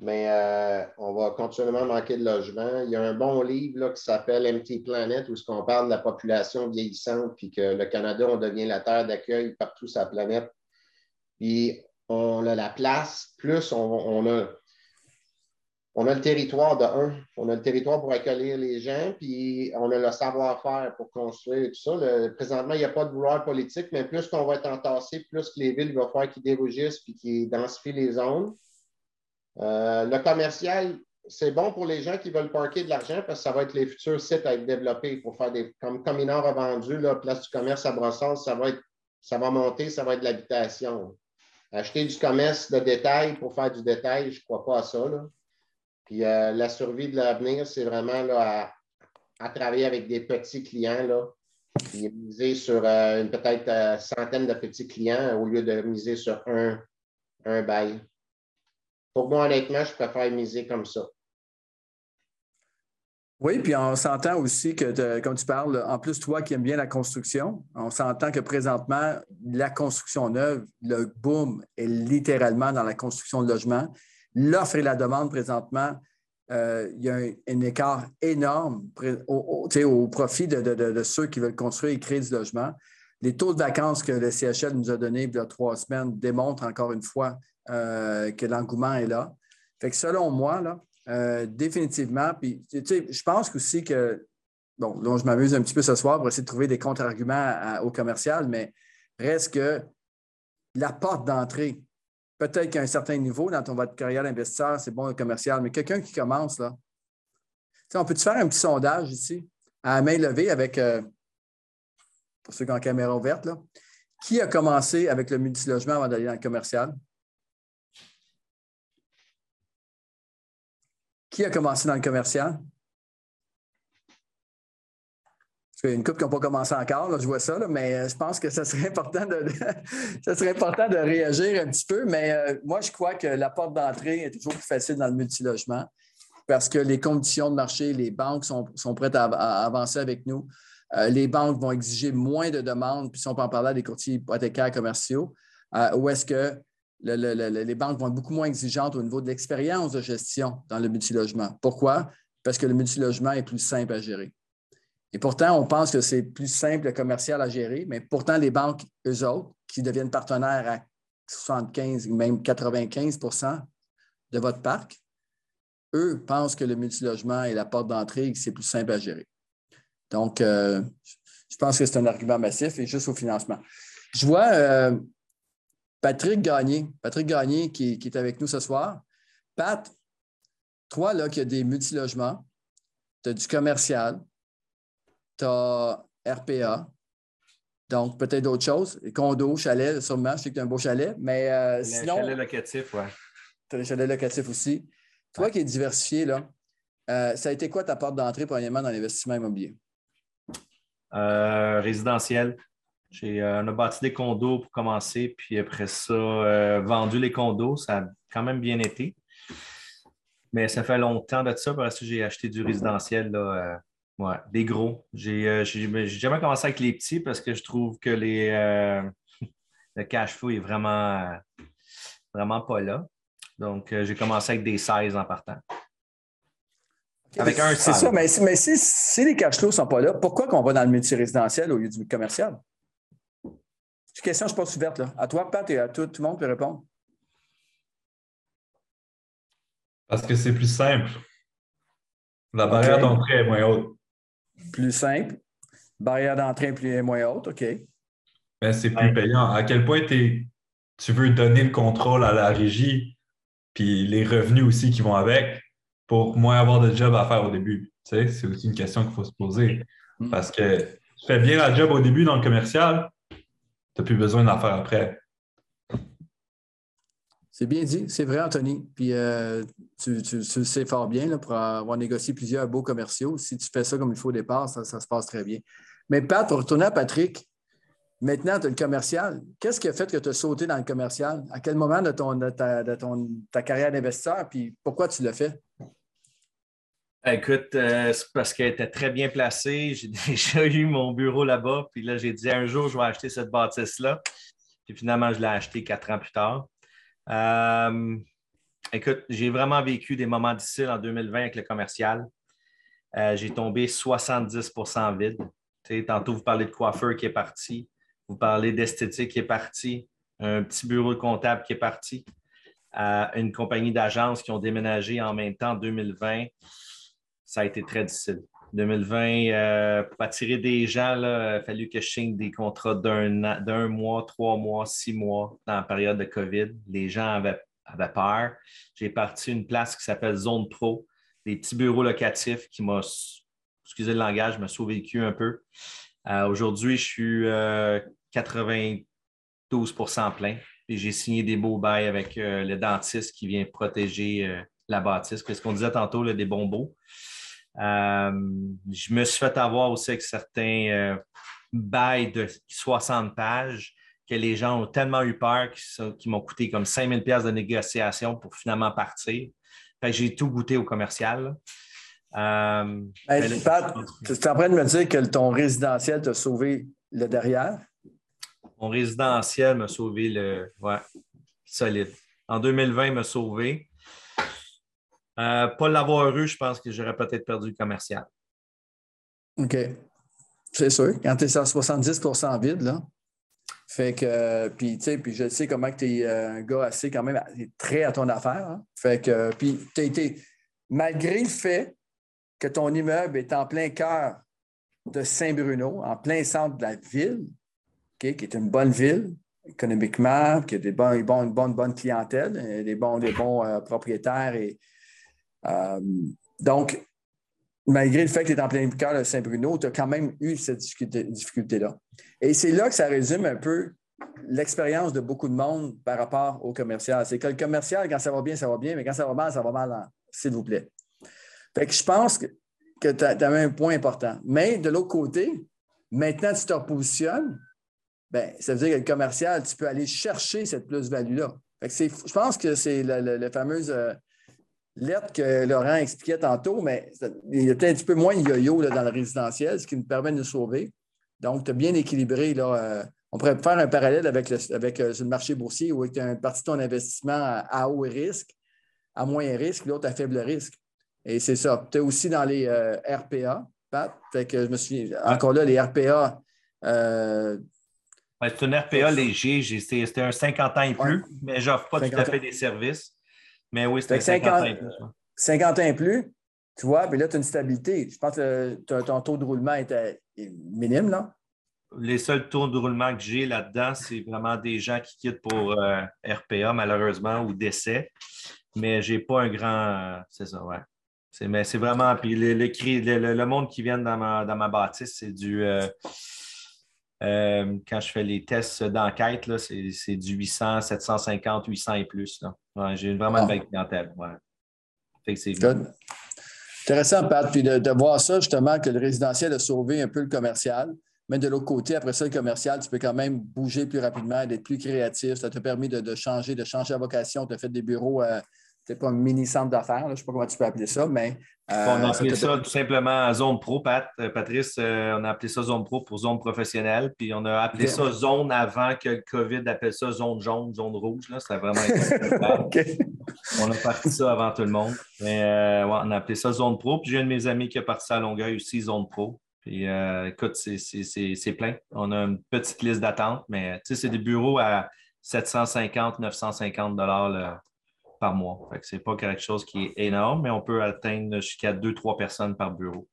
Mais euh, on va continuellement manquer de logements. Il y a un bon livre là, qui s'appelle Empty Planet, où on parle de la population vieillissante, puis que le Canada, on devient la terre d'accueil partout sur la planète. Puis on a la place, plus on, a, le territoire de un. On a le territoire pour accueillir les gens, puis on a le savoir-faire pour construire tout ça. présentement, il n'y a pas de vouloir politique, mais plus qu'on va être entassé, plus que les villes vont faire qu'ils dérougissent puis qu'ils densifient les zones. Euh, le commercial, c'est bon pour les gens qui veulent parker de l'argent parce que ça va être les futurs sites à être développés pour faire des. Comme Cominard a vendu, la place du commerce à Brossard, ça va, être, ça va monter, ça va être l'habitation. Acheter du commerce de détail pour faire du détail, je ne crois pas à ça. Puis euh, la survie de l'avenir, c'est vraiment là, à, travailler avec des petits clients. Là, puis miser sur euh, une peut-être euh, centaine de petits clients au lieu de miser sur un, un bail. Pour moi, honnêtement, je préfère miser comme ça. Oui, puis on s'entend aussi que, comme tu parles, en plus, toi qui aimes bien la construction, on s'entend que présentement, la construction neuve, le boom est littéralement dans la construction de logements. L'offre et la demande présentement, euh, il y a un, écart énorme au, profit de, ceux qui veulent construire et créer du logement. Les taux de vacances que le CHL nous a donnés il y a trois semaines démontrent encore une fois euh, que l'engouement est là. Fait que selon moi, là, euh, définitivement. Puis, tu sais, je pense aussi que, bon, donc je m'amuse un petit peu ce soir pour essayer de trouver des contre-arguments au commercial, mais reste que la porte d'entrée, peut-être qu'à un certain niveau, dans ton votre carrière d'investisseur, c'est bon le commercial, mais quelqu'un qui commence, là, tu sais, on peut-tu faire un petit sondage ici, à main levée avec, euh, pour ceux qui ont la caméra ouverte, là, qui a commencé avec le multilogement avant d'aller dans le commercial? Qui a commencé dans le commercial? Il y a une couple qui n'ont pas commencé encore, je vois ça, mais euh, je pense que ça serait important de, serait important de réagir un petit peu. Mais euh, moi, je crois que la porte d'entrée est toujours plus facile dans le multilogement parce que les conditions de marché, les banques sont, prêtes à, avancer avec nous. Euh, les banques vont exiger moins de demandes, puis si on peut en parler des courtiers hypothécaires commerciaux, où est-ce que les banques vont être beaucoup moins exigeantes au niveau de l'expérience de gestion dans le multilogement. Pourquoi? Parce que le multilogement est plus simple à gérer. Et pourtant, on pense que c'est plus simple le commercial à gérer, mais pourtant, les banques, eux autres, qui deviennent partenaires à 75, même 95% de votre parc, eux pensent que le multilogement est la porte d'entrée et que c'est plus simple à gérer. Donc, euh, je pense que c'est un argument massif et juste au financement. Je vois euh, Patrick Gagné, Patrick Gagné qui, qui, est avec nous ce soir. Pat, toi, là, qui as des multilogements, tu as du commercial, tu as RPA, donc peut-être d'autres choses. Condo, chalet, sûrement. Je sais que tu as un beau chalet, mais euh, sinon. chalet locatif, oui. Tu as des chalets locatifs aussi. Toi qui es diversifié, là, euh, ça a été quoi ta porte d'entrée, premièrement, dans l'investissement immobilier? Euh, résidentiel. J'ai, on a bâti des condos pour commencer, puis après ça, vendu les condos. Ça a quand même bien été. Mais ça fait longtemps de ça, parce que j'ai acheté du résidentiel là, Ouais, des gros. Euh, j'ai jamais commencé avec les petits parce que je trouve que les, euh, le cash flow est vraiment, vraiment pas là. Donc, euh, j'ai commencé avec des 16 en partant. Avec un C'est ça, mais, mais si, si, les cash flows ne sont pas là, pourquoi qu'on va dans le multirésidentiel au lieu du commercial? C'est une question, je pense, ouverte. Là. À toi, Pat, et à tout, tout le monde peut répondre. Parce que c'est plus simple. La barrière d'entrée est moins haute plus simple. Barrière d'entrée plus moins haute, OK. Mais c'est plus payant. À quel point tu veux donner le contrôle à la régie, puis les revenus aussi qui vont avec, pour moins avoir de job à faire au début? c'est aussi une question qu'il faut se poser. Hmm. Parce que tu fais bien la job au début dans le commercial, tu n'as plus besoin d'en faire après. C'est bien dit, c'est vrai, Anthony. Puis euh, tu, le sais fort bien là, pour avoir négocié plusieurs beaux commerciaux. Si tu fais ça comme il faut au départ, ça, se passe très bien. Mais Pat, pour retourner à Patrick, maintenant, tu as le commercial. Qu'est-ce qui a fait que tu as sauté dans le commercial? À quel moment de, ton, ta, carrière d'investisseur? Puis pourquoi tu l'as fait? Écoute, euh, c'est parce qu'elle était très bien placée. J'ai déjà eu mon bureau là-bas. Puis là, j'ai dit un jour, je vais acheter cette bâtisse-là. Puis finalement, je l'ai acheté quatre ans plus tard. Euh, écoute, j'ai vraiment vécu des moments difficiles en 2020 avec le commercial. Euh, j'ai tombé 70% vide. tantôt, vous parlez de coiffeur qui est parti. Vous parlez d'esthétique qui est parti. Un petit bureau de comptable qui est parti. Une compagnie d'agence qui ont déménagé en même temps en 2020. Ça a été très difficile. 2020, euh, pour attirer des gens, il a fallu que je signe des contrats d'un mois, trois mois, six mois dans la période de COVID. Les gens avaient, peur. J'ai parti une place qui s'appelle Zone Pro, des petits bureaux locatifs qui m'ont, excusez le langage, m'a sauvé un peu. Euh, aujourd'hui, je suis 92% euh, plein et j'ai signé des beaux bails avec le dentiste qui vient protéger la bâtisse. Qu'est-ce qu'on disait tantôt, des bonbons. Euh, je me suis fait avoir aussi avec certains euh, bails de 60 pages que les gens ont tellement eu peur qu'ils m'ont coûté comme 5000 pièces de négociation pour finalement partir. j'ai tout goûté au commercial. Euh, Pat, tu es en train de me dire que ton résidentiel t'a sauvé le derrière? Mon résidentiel m'a sauvé le. Ouais, solide. En 2020, il m'a sauvé. Euh, pas l'avoir eu, je pense que j'aurais peut-être perdu le commercial. OK. C'est sûr. Quand tu es à 70% vide, là. Fait que, puis, tu sais, puis je sais comment tu es euh, un gars assez quand même très à ton affaire. Hein. Fait que, puis, tu été, malgré le fait que ton immeuble est en plein cœur de Saint-Bruno, en plein centre de la ville, qui est une bonne ville économiquement, qui a des bons, une bonne, bonne clientèle, euh, des bons, des bons propriétaires et euh, donc, malgré le fait que tu es en plein cœur de Saint-Bruno, tu as quand même eu cette difficulté-là. Et c'est là que ça résume un peu l'expérience de beaucoup de monde par rapport au commercial. C'est que le commercial, quand ça va bien, ça va bien, mais quand ça va mal, ça va mal, s'il vous plaît. Fait que je pense que, tu as, un point important. Mais de l'autre côté, maintenant, tu te repositionnes, ben, ça veut dire que le commercial, tu peux aller chercher cette plus-value-là. Je pense que c'est la, fameuse euh, lettre que Laurent expliquait tantôt, mais il y a peut-être un petit peu moins de yo-yo dans le résidentiel, ce qui nous permet de nous sauver. Donc, tu as bien équilibré. Là, euh, on pourrait faire un parallèle avec le, avec, euh, le marché boursier où tu as une partie de ton investissement à, haut risque, à moyen risque, l'autre à faible risque. Et c'est ça. Tu es aussi dans les RPA, Pat. Fait que je me suis encore là, les RPA, c'est un RPA léger. C'était un 50 ans et plus, mais je n'offre pas tout à fait des services. Mais oui, c'était 50, 50, ans et plus. 50 ans et plus, tu vois, puis là, tu as une stabilité. Je pense que ton taux de roulement est minime, là. Les seuls taux de roulement que j'ai là-dedans, c'est vraiment des gens qui quittent pour euh, RPA, malheureusement, ou décès. Mais je n'ai pas un grand. C'est ça, ouais. Mais c'est vraiment. Puis le, le, monde qui vient dans ma, dans ma bâtisse, c'est du. Euh, euh, quand je fais les tests d'enquête, c'est du 800, 750, 800 et plus. J'ai vraiment une belle clientèle. Intéressant, Pat. Puis de, voir ça, justement, que le résidentiel a sauvé un peu le commercial. Mais de l'autre côté, après ça, le commercial, tu peux quand même bouger plus rapidement, d'être plus créatif. Ça t'a permis de, changer, de changer la vocation. Tu as fait des bureaux euh, c'est pas un mini centre d'affaires, je ne sais pas comment tu peux appeler ça, mais. Euh, on a appelé ça, tout simplement Zone Pro, Pat. Euh, Patrice, euh, on a appelé ça Zone Pro pour zone professionnelle, puis on a appelé ça Zone avant que le COVID appelle ça Zone jaune, Zone rouge. C'était vraiment On a parti ça avant tout le monde. Mais on a appelé ça Zone Pro, puis j'ai un de mes amis qui a parti à Longueuil aussi, Zone Pro. Puis écoute, c'est plein. On a une petite liste d'attente, mais c'est des bureaux à 750, 950 dollars par mois. Ce n'est pas quelque chose qui est énorme, mais on peut atteindre jusqu'à deux, trois personnes par bureau.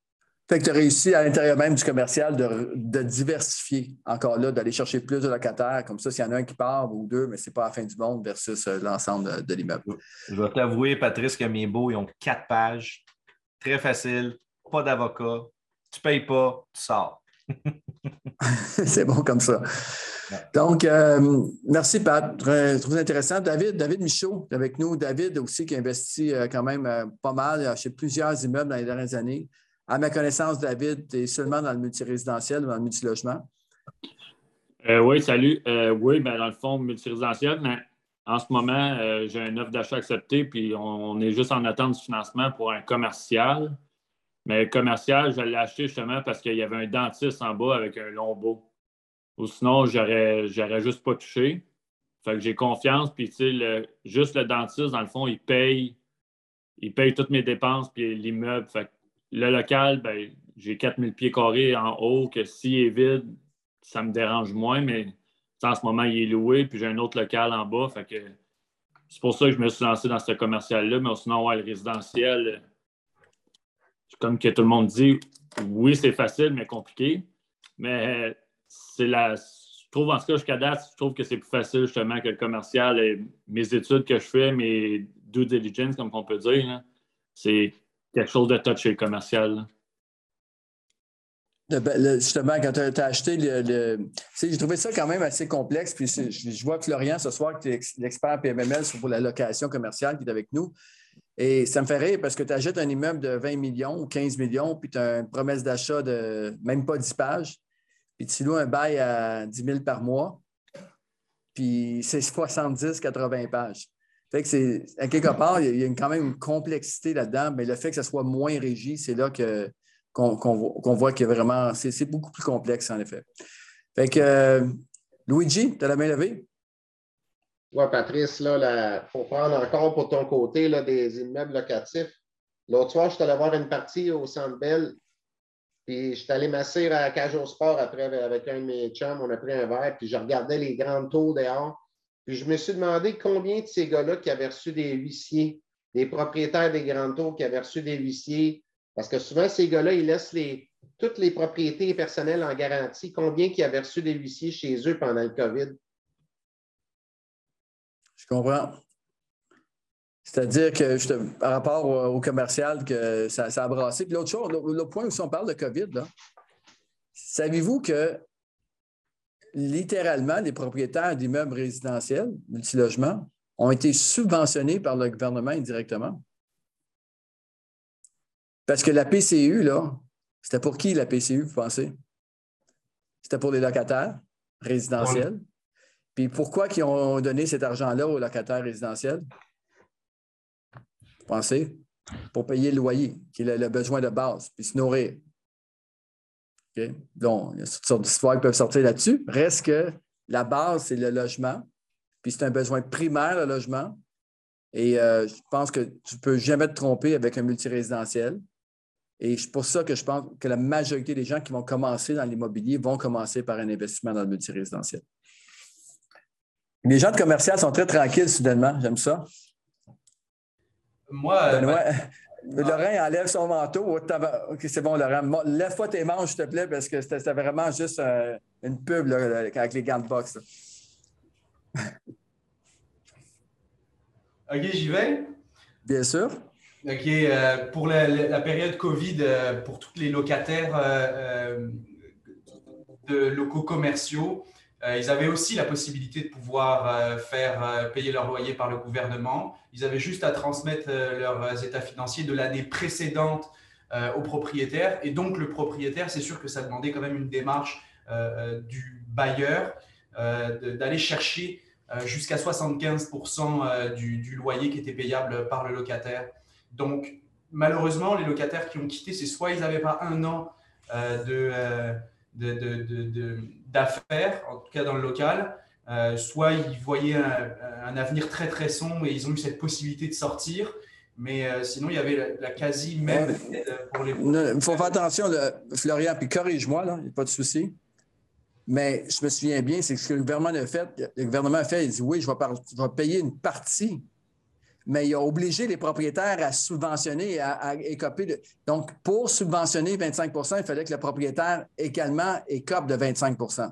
Fait que tu as réussi à l'intérieur même du commercial de, diversifier encore là, d'aller chercher plus de locataires. Comme ça, s'il y en a un qui part ou deux, mais ce n'est pas la fin du monde versus euh, l'ensemble de, l'immeuble. Je vais t'avouer, Patrice, que mes beaux, ils ont quatre pages. Très facile, pas d'avocat. Tu ne payes pas, tu sors. c'est bon comme ça. Donc, euh, merci, Pat. Très, intéressant. David, David Michaud avec nous. David aussi qui a investi euh, quand même euh, pas mal chez plusieurs immeubles dans les dernières années. À ma connaissance, David, tu es seulement dans le multirésidentiel ou dans le multilogement? oui, salut. oui, ben, dans le fond, multirésidentiel, mais en ce moment, j'ai un offre d'achat accepté, puis on, est juste en attente du financement pour un commercial. Mais commercial, je l'ai acheté justement parce qu'il y avait un dentiste en bas avec un beau. Ou sinon, j'aurais, j'aurais juste pas touché. Fait que j'ai confiance. Puis, tu sais, juste le dentiste, dans le fond, il paye, il paye toutes mes dépenses, puis l'immeuble. Fait que le local, ben, j'ai 4000 pieds carrés en haut, que s'il est vide, ça me dérange moins, mais en ce moment, il est loué, puis j'ai un autre local en bas. Fait que c'est pour ça que je me suis lancé dans ce commercial-là. Mais sinon, ouais, le résidentiel, comme que tout le monde dit, oui, c'est facile, mais compliqué. Mais c'est la. Je trouve, en ce cas, jusqu'à date, je trouve que c'est plus facile justement que le commercial. Et mes études que je fais, mes due diligence, comme on peut dire, c'est quelque chose de touché, le commercial. justement, quand tu as, acheté le. j'ai trouvé ça quand même assez complexe. Puis je, vois que Florian, ce soir, tu es l'expert PMML pour la location commerciale qui est avec nous. Et ça me fait rire parce que tu achètes un immeuble de 20 millions ou 15 millions, puis tu as une promesse d'achat de même pas 10 pages, puis tu loues un bail à 10 000 par mois, puis c'est 70, 80 pages. Fait que c'est, à quelque part, il y a quand même une complexité là-dedans, mais le fait que ça soit moins régi, c'est là que, qu'on, voit que vraiment, c'est, beaucoup plus complexe, en effet. Fait que, euh, Luigi, tu as la main levée? Oui, Patrice, il faut prendre encore pour ton côté là, des immeubles locatifs. L'autre soir, je suis allé voir une partie au Centre Bell, puis je suis allé masser à au Sport après avec un de mes chums. On a pris un verre, puis je regardais les grandes tours dehors. Puis je me suis demandé combien de ces gars-là qui avaient reçu des huissiers, des propriétaires des grandes tours qui avaient reçu des huissiers, parce que souvent, ces gars-là, ils laissent les, toutes les propriétés personnelles en garantie. Combien qui avaient reçu des huissiers chez eux pendant le COVID? Je comprends. C'est-à-dire que par rapport au, commercial, que ça, a brassé. Puis l'autre chose, l'autre point où on parle de COVID, savez-vous que littéralement, les propriétaires d'immeubles résidentiels, multilogements, ont été subventionnés par le gouvernement indirectement? Parce que la PCU, là, c'était pour qui la PCU, vous pensez? C'était pour les locataires résidentiels. Puis pourquoi ils ont donné cet argent-là aux locataires résidentiels? Pensez? Pour payer le loyer, qui est le, besoin de base, puis se nourrir. Donc, il y a toutes sortes d'histoires qui peuvent sortir là-dessus. Reste que la base, c'est le logement. Puis c'est un besoin primaire, le logement. Et euh, je pense que tu ne peux jamais te tromper avec un multirésidentiel. Et c'est pour ça que je pense que la majorité des gens qui vont commencer dans l'immobilier vont commencer par un investissement dans le multirésidentiel. Les gens de commercial sont très tranquilles soudainement. J'aime ça. Moi, euh, Benoît, Laurent enlève son manteau. OK, c'est bon, Laurent. Lève-toi tes manches, s'il te plaît, parce que c'était vraiment juste euh, une pub avec les gants de boxe. OK, j'y vais? Bien sûr. OK. Euh, pour la, période COVID, euh, pour tous les locataires euh, de locaux commerciaux, ils avaient aussi la possibilité de pouvoir faire payer leur loyer par le gouvernement. Ils avaient juste à transmettre leurs états financiers de l'année précédente au propriétaire. Et donc, le propriétaire, c'est sûr que ça demandait quand même une démarche du bailleur d'aller chercher jusqu'à 75% du, du, loyer qui était payable par le locataire. Donc, malheureusement, les locataires qui ont quitté, c'est soit ils n'avaient pas un an euh, euh, d'affaires, en tout cas dans le local, euh, soit ils voyaient un, avenir très très sombre et ils ont eu cette possibilité de sortir. Mais sinon, il y avait la, quasi même pour les. Il faut faire attention, Florian, puis corrige-moi, il n'y a pas de souci. Mais je me souviens bien, c'est ce que le gouvernement a fait. Le gouvernement a fait, il dit oui, je vais, je vais payer une partie mais il a obligé les propriétaires à subventionner, à, à écoper. Donc, pour subventionner 25% il fallait que le propriétaire également écope de 25%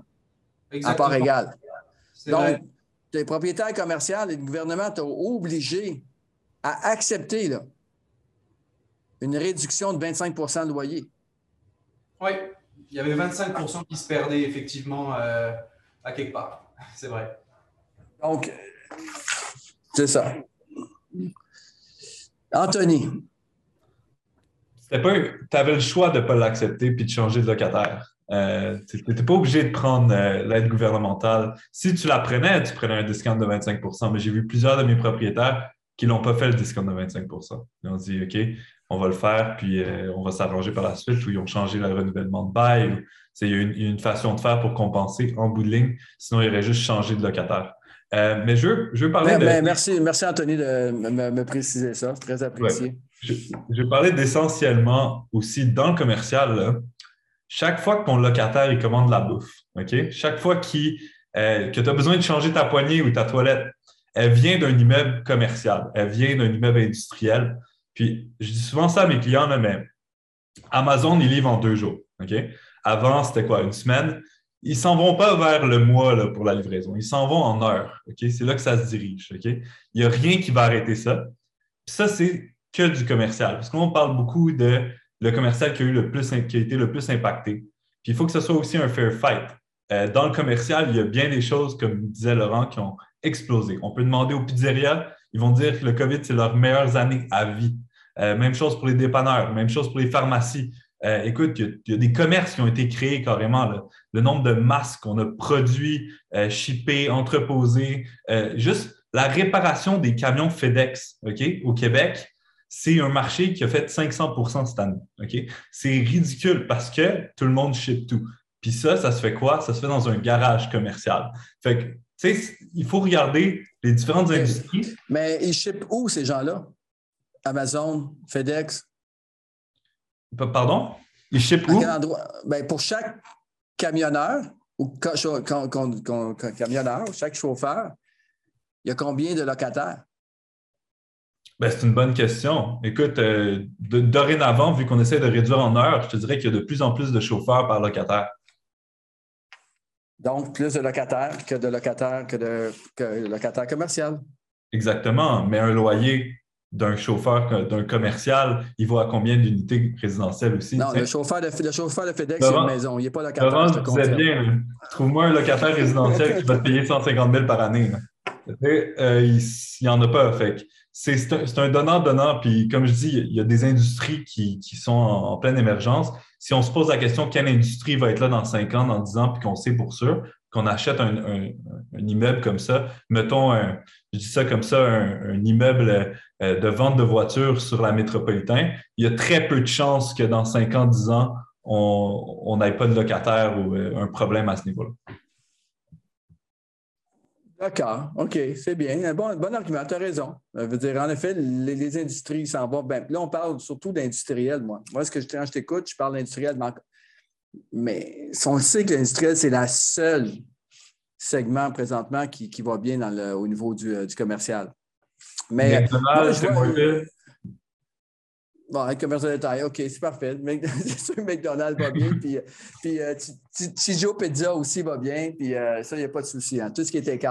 à part égale. Donc, les propriétaires commerciaux et le gouvernement t'ont obligé à accepter là, une réduction de 25% de loyer. Oui, il y avait 25% qui se perdaient effectivement euh, à quelque part. C'est vrai. Donc, c'est ça. Anthony. Tu avais le choix de ne pas l'accepter puis de changer de locataire. Euh, tu n'étais pas obligé de prendre euh, l'aide gouvernementale. Si tu la prenais, tu prenais un discount de 25% Mais j'ai vu plusieurs de mes propriétaires qui n'ont pas fait le discount de 25 Ils ont dit OK, on va le faire, puis euh, on va s'arranger par la suite, ou ils ont changé le renouvellement de bail. Il y a une, une, façon de faire pour compenser en bout de ligne, sinon il aurait juste changé de locataire. Mais je veux, je veux parler de... merci, merci, Anthony, de me, préciser ça. C'est très apprécié. Je, je, veux parler d'essentiellement aussi dans le commercial. Chaque fois que ton locataire il commande la bouffe, chaque fois euh, que tu as besoin de changer ta poignée ou ta toilette, elle vient d'un immeuble commercial, elle vient d'un immeuble industriel. Puis, je dis souvent ça à mes clients, mais Amazon, il livre en deux jours. Avant, c'était quoi? Une semaine? Ils s'en vont pas vers le mois pour la livraison. Ils s'en vont en heure. C'est là que ça se dirige. Il n'y a rien qui va arrêter ça. ça, c'est que du commercial. Parce qu'on parle beaucoup de le commercial qui a, eu le plus, qui a été le plus impacté. Puis il faut que ce soit aussi un fair fight. Euh, dans le commercial, il y a bien des choses, comme disait Laurent, qui ont explosé. On peut demander aux pizzerias, ils vont dire que le COVID, c'est leurs meilleures années à vie. Euh, même chose pour les dépanneurs, même chose pour les pharmacies. Euh, écoute, il y, a des commerces qui ont été créés carrément. Le nombre de masques qu'on a produits, shippés, entreposés, juste la réparation des camions FedEx au Québec, c'est un marché qui a fait 500% cette année. C'est ridicule parce que tout le monde ship tout. Puis ça, ça se fait quoi? Ça se fait dans un garage commercial. Fait que, tu sais, il faut regarder les différentes industries. Mais ils shippent où ces gens-là? Amazon, FedEx? Pardon? Ils shippent où? Ben, pour chaque camionneur ou camionneur, chaque chauffeur, il y a combien de locataires? Ben, c'est une bonne question. Écoute, euh, dorénavant, vu qu'on essaie de réduire en heures, je te dirais qu'il y a de plus en plus de chauffeurs par locataire. Donc, plus de locataires que de locataires que de que locataires commercial. Exactement. Mais un loyer, d'un chauffeur, d'un commercial, il va à combien d'unités résidentielles aussi? Non, le chauffeur, de, le chauffeur de FedEx, c'est une maison. Il n'est pas locataire. Laurent, tu disais bien, trouve-moi un locataire résidentiel qui va te payer 150 000 par année. Euh, il n'y en a pas. Fait c'est un, donnant-donnant. Puis, comme je dis, il y a des industries qui, sont en, pleine émergence. Si on se pose la question quelle industrie va être là dans 5 ans, dans 10 ans, puis qu'on sait pour sûr, qu'on achète un, immeuble comme ça, mettons, je dis ça comme ça, un, immeuble euh, de vente de voitures sur la métropolitaine, il y a très peu de chances que dans 5 ans, 10 ans, on n'ait pas de locataire ou euh, un problème à ce niveau-là. D'accord, OK, c'est bien. Un bon, bon argument, tu as raison. Je veux dire, en effet, les, industries s'en vont. Ben, là, on parle surtout d'industriel, moi. Moi, ce que je, quand je t'écoute, je parle d'industriel, mais on sait que l'industriel, c'est la seule segment présentement qui, va bien dans le, au niveau du, euh, commercial. Mais moi, je vois, Bon, un commerce de détail, OK, c'est parfait. c'est sûr que McDonald's va bien, puis, puis euh, Tijo Pizza aussi va bien, puis euh, ça, il n'y a pas de souci. Hein, tout ce qui est take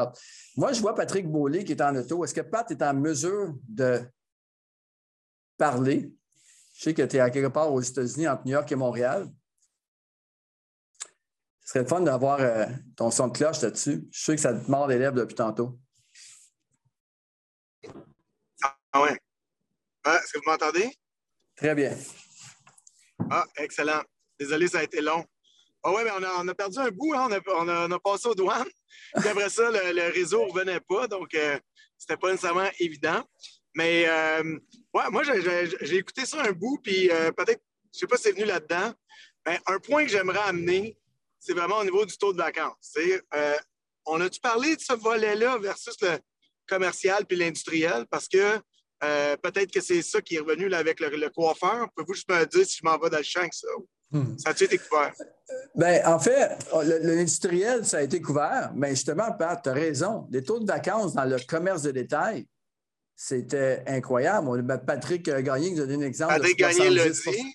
Moi, je vois Patrick Beaulé qui est en auto. Est-ce que Pat est en mesure de parler? Je sais que tu es à quelque part aux États-Unis, entre New York et Montréal. Ce serait fun d'avoir euh, ton son de cloche là-dessus. Je suis sûr que ça te mord les lèvres depuis tantôt. Ah ouais. Ah, est-ce que vous m'entendez? Très bien. Ah, excellent. Désolé, ça a été long. Ah ouais, mais on a, perdu un bout, hein? on, a, passé aux douanes. Puis après ça, le, réseau ne revenait pas, donc euh, c'était pas nécessairement évident. Mais euh, ouais, moi, j'ai écouté ça un bout, puis euh, peut-être, je sais pas si c'est venu là-dedans. mais un point que j'aimerais amener, c'est vraiment au niveau du taux de vacances. on a-tu parlé de ce volet-là versus le commercial puis l'industriel? Parce que euh, peut-être que c'est ça qui est revenu là, avec le, coiffeur. Pouvez-vous juste me dire si je m'en vais dans le champ ça? Hmm. Ça a-tu été couvert? Bien, en fait, l'industriel, ça a été couvert, mais justement, Pat, tu as raison. Les taux de vacances dans le commerce de détail, c'était incroyable. Patrick Gagné nous a donné un exemple. Patrick Gagné l'a dit.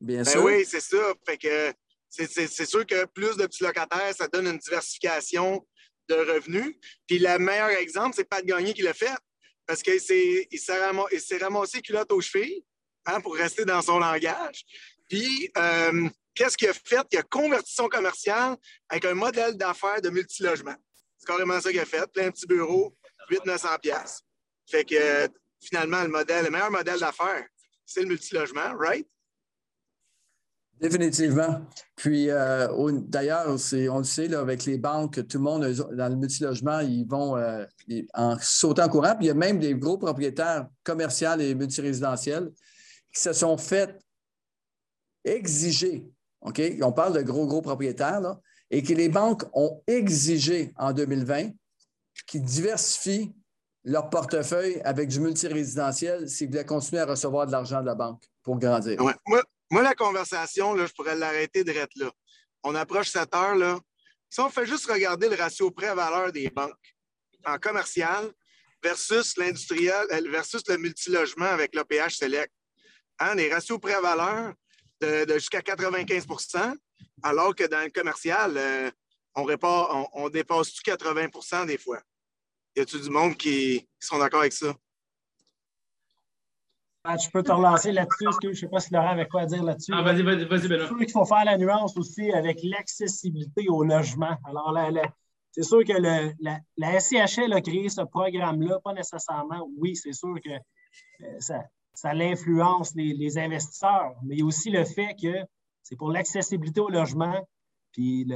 Bien ben sûr. Oui, c'est ça. Fait que c'est sûr que plus de petits locataires, ça donne une diversification de revenus. Puis le meilleur exemple, c'est Pat Gagné qui l'a fait parce qu'il s'est ramassé, culotte aux chevilles hein, pour rester dans son langage. Puis, euh, qu'est-ce qu'il a fait? Il a converti son commercial avec un modèle d'affaires de multilogement. C'est carrément ça qu'il a fait. Plein de petits bureaux, 800-900 Fait que finalement, le modèle, le meilleur modèle d'affaires, c'est le multilogement, right? Définitivement. Puis, euh, d'ailleurs, on le sait, avec les banques, tout le monde, dans le multilogement, ils vont euh, en sautant courant. Puis, il y a même des gros propriétaires commerciaux et multirésidentiels qui se sont fait exiger, OK? On parle de gros, gros propriétaires, là, et que les banques ont exigé en 2020 qu'ils diversifient leur portefeuille avec du multirésidentiel s'ils voulaient continuer à recevoir de l'argent de la banque pour grandir. Moi, la conversation, là, je pourrais l'arrêter de là. On approche cette heure. Là. Si on fait juste regarder le ratio prêt-valeur des banques en commercial versus l'industriel, euh, versus le multilogement avec l'OPH Select, hein, les ratios prêt-valeur de, jusqu'à 95% alors que dans le commercial, euh, on, on, dépasse tout 80% des fois? Y a-t-il du monde qui, qui sont d'accord avec ça? Ah, je peux te relancer là-dessus. Je ne sais pas si Laurent avait quoi à dire là-dessus. Ah, vas-y, vas-y, vas-y, Je qu'il faut faire la nuance aussi avec l'accessibilité au logement. Alors, c'est sûr que le, la, la, SCHL a créé ce programme-là, pas nécessairement. Oui, c'est sûr que euh, ça, ça l'influence les, investisseurs, mais il y a aussi le fait que c'est pour l'accessibilité au logement, puis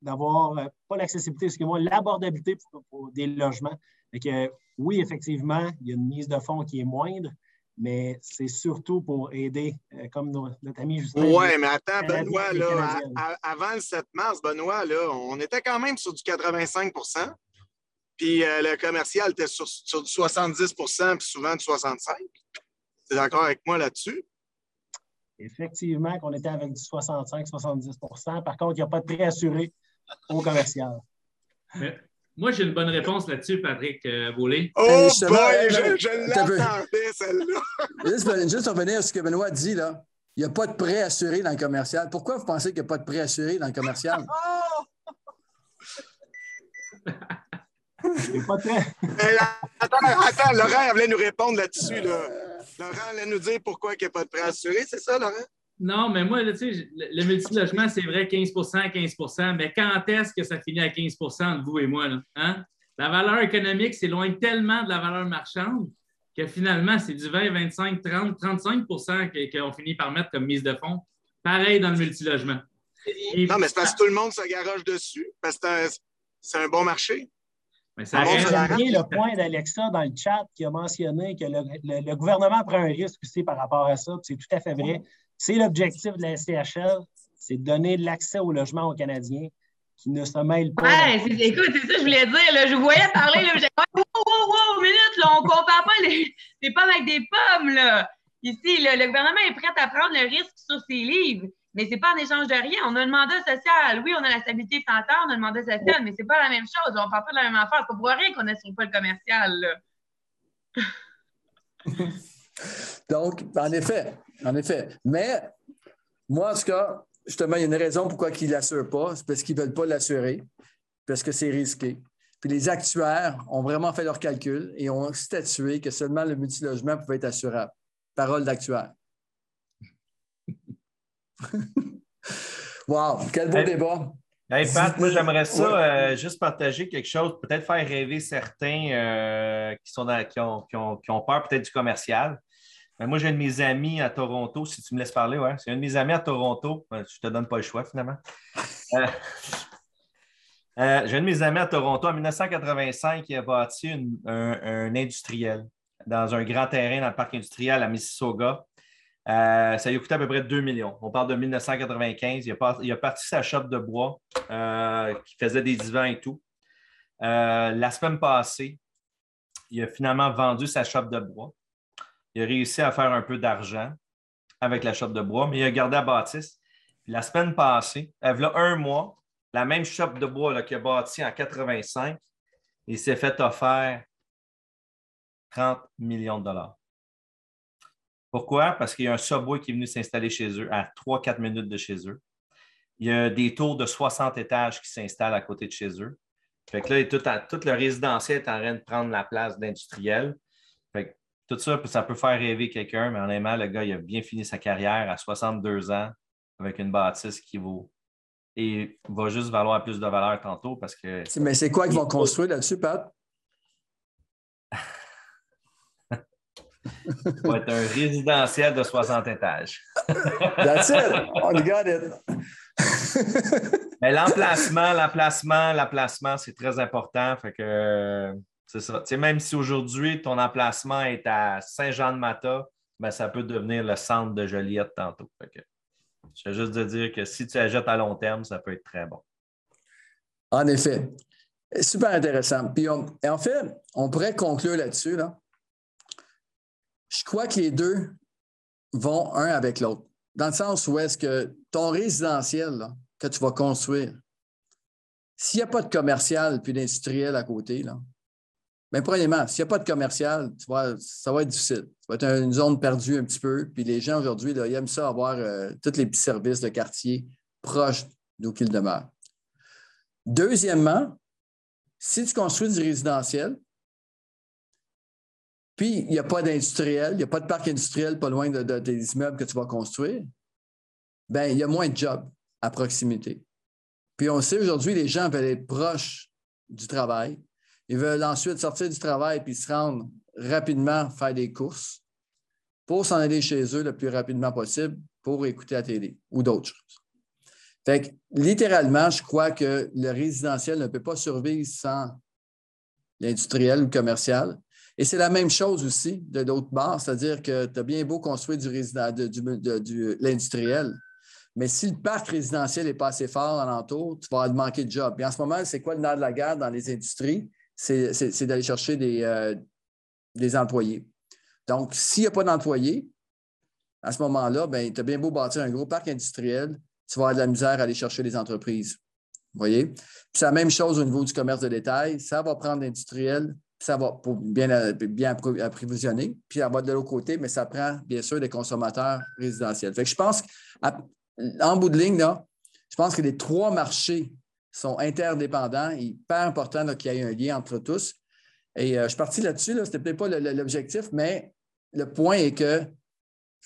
d'avoir, euh, pas l'accessibilité, excusez-moi, l'abordabilité pour, pour, des logements. Fait que, oui, effectivement, il y a une mise de fonds qui est moindre, mais c'est surtout pour aider, euh, comme notre ami Justin. Oui, mais attends, Benoît, là, avant le 7 mars, Benoît, là, on était quand même sur du 85% puis euh, le commercial était sur, du 70% puis souvent du 65 Tu es d'accord avec moi là-dessus? Effectivement, qu'on était avec du 65-70% Par contre, il n'y a pas de prêt assuré au commercial. Moi, j'ai une bonne réponse là-dessus, Patrick euh, Boulay. Oh, boy, je, je l'attendais, celle-là. juste, juste revenir à ce que Benoît dit, là. Il n'y a pas de prêt assuré dans le commercial. Pourquoi vous pensez qu'il n'y a pas de prêt assuré dans le commercial? pas de prêt. attends, attends, Laurent voulait nous répondre là-dessus. Là. Laurent allait nous dire pourquoi il n'y a pas de prêt assuré, c'est ça, Laurent? Non, mais moi, tu sais, le multilogement, c'est vrai 15% 15% mais quand est-ce que ça finit à 15 entre vous et moi? Là? Hein? La valeur économique s'éloigne tellement de la valeur marchande que finalement, c'est du 20, 25, 30, 35% qu'on finit par mettre comme mise de fonds. Pareil dans le multilogement. non, mais c'est parce que tout le monde se garoche dessus, parce que c'est un bon marché. Mais ça le point d'Alexa dans le chat qui a mentionné que le, gouvernement prend un risque aussi par rapport à ça. C'est tout à fait vrai. C'est l'objectif de la SCHL, c'est de donner de l'accès au logement aux Canadiens qui ne se mêlent pas. Ouais, écoute, c'est ça que je voulais dire. Je voyais parler, là, j'ai wow, wow, wow, minute, là, on compare pas les, les pommes avec des pommes. Là. Ici, le gouvernement est prêt à prendre le risque sur ses livres. Mais ce n'est pas en échange de rien. On a un mandat social. Oui, on a la stabilité financière, on a le mandat social, mais ce n'est pas la même chose. On ne parle pas de la même affaire. C'est pas rien qu'on n'assure pas le commercial. Donc, en effet, en effet. Mais moi, en tout cas, justement, il y a une raison pourquoi ils ne l'assurent pas. C'est parce qu'ils ne veulent pas l'assurer, parce que c'est risqué. Puis les actuaires ont vraiment fait leurs calculs et ont statué que seulement le multilogement pouvait être assurable. Parole d'actuaire. wow, quel beau débat. Hey Pat, moi j'aimerais ça euh, juste partager quelque chose, peut-être faire rêver certains euh, qui, sont qui, ont, qui, ont, peur peut-être du commercial. Mais moi, j'ai un de mes amis à Toronto, si tu me laisses parler, ouais. C'est un de mes amis à Toronto. Je ne te donne pas le choix finalement. Euh, j'ai un de mes amis à Toronto en 1985 qui a bâti un, industriel dans un grand terrain dans le parc industriel à Mississauga. Euh, ça lui a coûté à peu près 2 millions. On parle de 1995. Il a, parti sa shop de bois euh, qui faisait des divans et tout. Euh, la semaine passée, il a finalement vendu sa shop de bois. Il a réussi à faire un peu d'argent avec la shop de bois, mais il a gardé la bâtisse. la semaine passée, il y a un mois, la même shop de bois qu'il a bâti en 85, il s'est fait offert 30 millions de dollars. Pourquoi? Parce qu'il y a un Subway qui est venu s'installer chez eux à 3-4 minutes de chez eux. Il y a des tours de 60 étages qui s'installent à côté de chez eux. Fait là, tout, le résidentiel est en train de prendre la place d'industriel. Tout ça, ça peut faire rêver quelqu'un, mais honnêtement, le gars, il a bien fini sa carrière à 62 ans avec une bâtisse qui vaut et va juste valoir plus de valeur tantôt parce que. Mais c'est quoi qu'ils vont construire là-dessus, Pat? Ça va être un résidentiel de 60 étages. That's it. On got it. Mais l'emplacement, l'emplacement, l'emplacement, c'est très important. Fait que c'est ça. même si aujourd'hui ton emplacement est à Saint-Jean-de-Mata, ben, ça peut devenir le centre de Joliette tantôt. je vais juste de dire que si tu achètes à long terme, ça peut être très bon. En effet. Super intéressant. Puis en fait, on pourrait conclure là-dessus. Là je crois que les deux vont un avec l'autre. Dans le sens où est-ce que ton résidentiel que tu vas construire, s'il n'y a pas de commercial puis d'industriel à côté, là, bien, premièrement, s'il n'y a pas de commercial, tu vois, ça va être difficile. Ça va être une zone perdue un petit peu. Puis les gens aujourd'hui, ils aiment ça avoir euh, tous les petits services de quartier proches d'où qu'ils demeurent. Deuxièmement, si tu construis du résidentiel, puis, il n'y a pas d'industriel, il n'y a pas de parc industriel pas loin de, des immeubles que tu vas construire. Bien, il y a moins de jobs à proximité. Puis, on sait aujourd'hui, les gens veulent être proches du travail. Ils veulent ensuite sortir du travail puis se rendre rapidement faire des courses pour s'en aller chez eux le plus rapidement possible pour écouter la télé ou d'autres choses. Fait que, littéralement, je crois que le résidentiel ne peut pas survivre sans l'industriel ou le commercial. Et c'est la même chose aussi de l'autre bord, c'est-à-dire que tu as bien beau construire du, du, l'industriel, mais si le parc résidentiel n'est pas assez fort alentour, tu vas manquer de job. Et en ce moment, c'est quoi le nerf de la guerre dans les industries? C'est, d'aller chercher des, euh, des employés. Donc, s'il n'y a pas d'employés, à ce moment-là, ben, tu as bien beau bâtir un gros parc industriel, tu vas avoir de la misère à aller chercher les entreprises. Vous voyez? Puis c'est la même chose au niveau du commerce de détail. Ça va prendre l'industriel, ça va pour bien, bien approvisionner. Puis ça va de l'autre côté, mais ça prend bien sûr des consommateurs résidentiels. Fait que je pense qu'en bout de ligne, là, je pense que les trois marchés sont interdépendants. Hyper important qu'il y ait un lien entre tous. Et euh, je suis parti là-dessus, là, ce n'était peut-être pas l'objectif, mais le point est que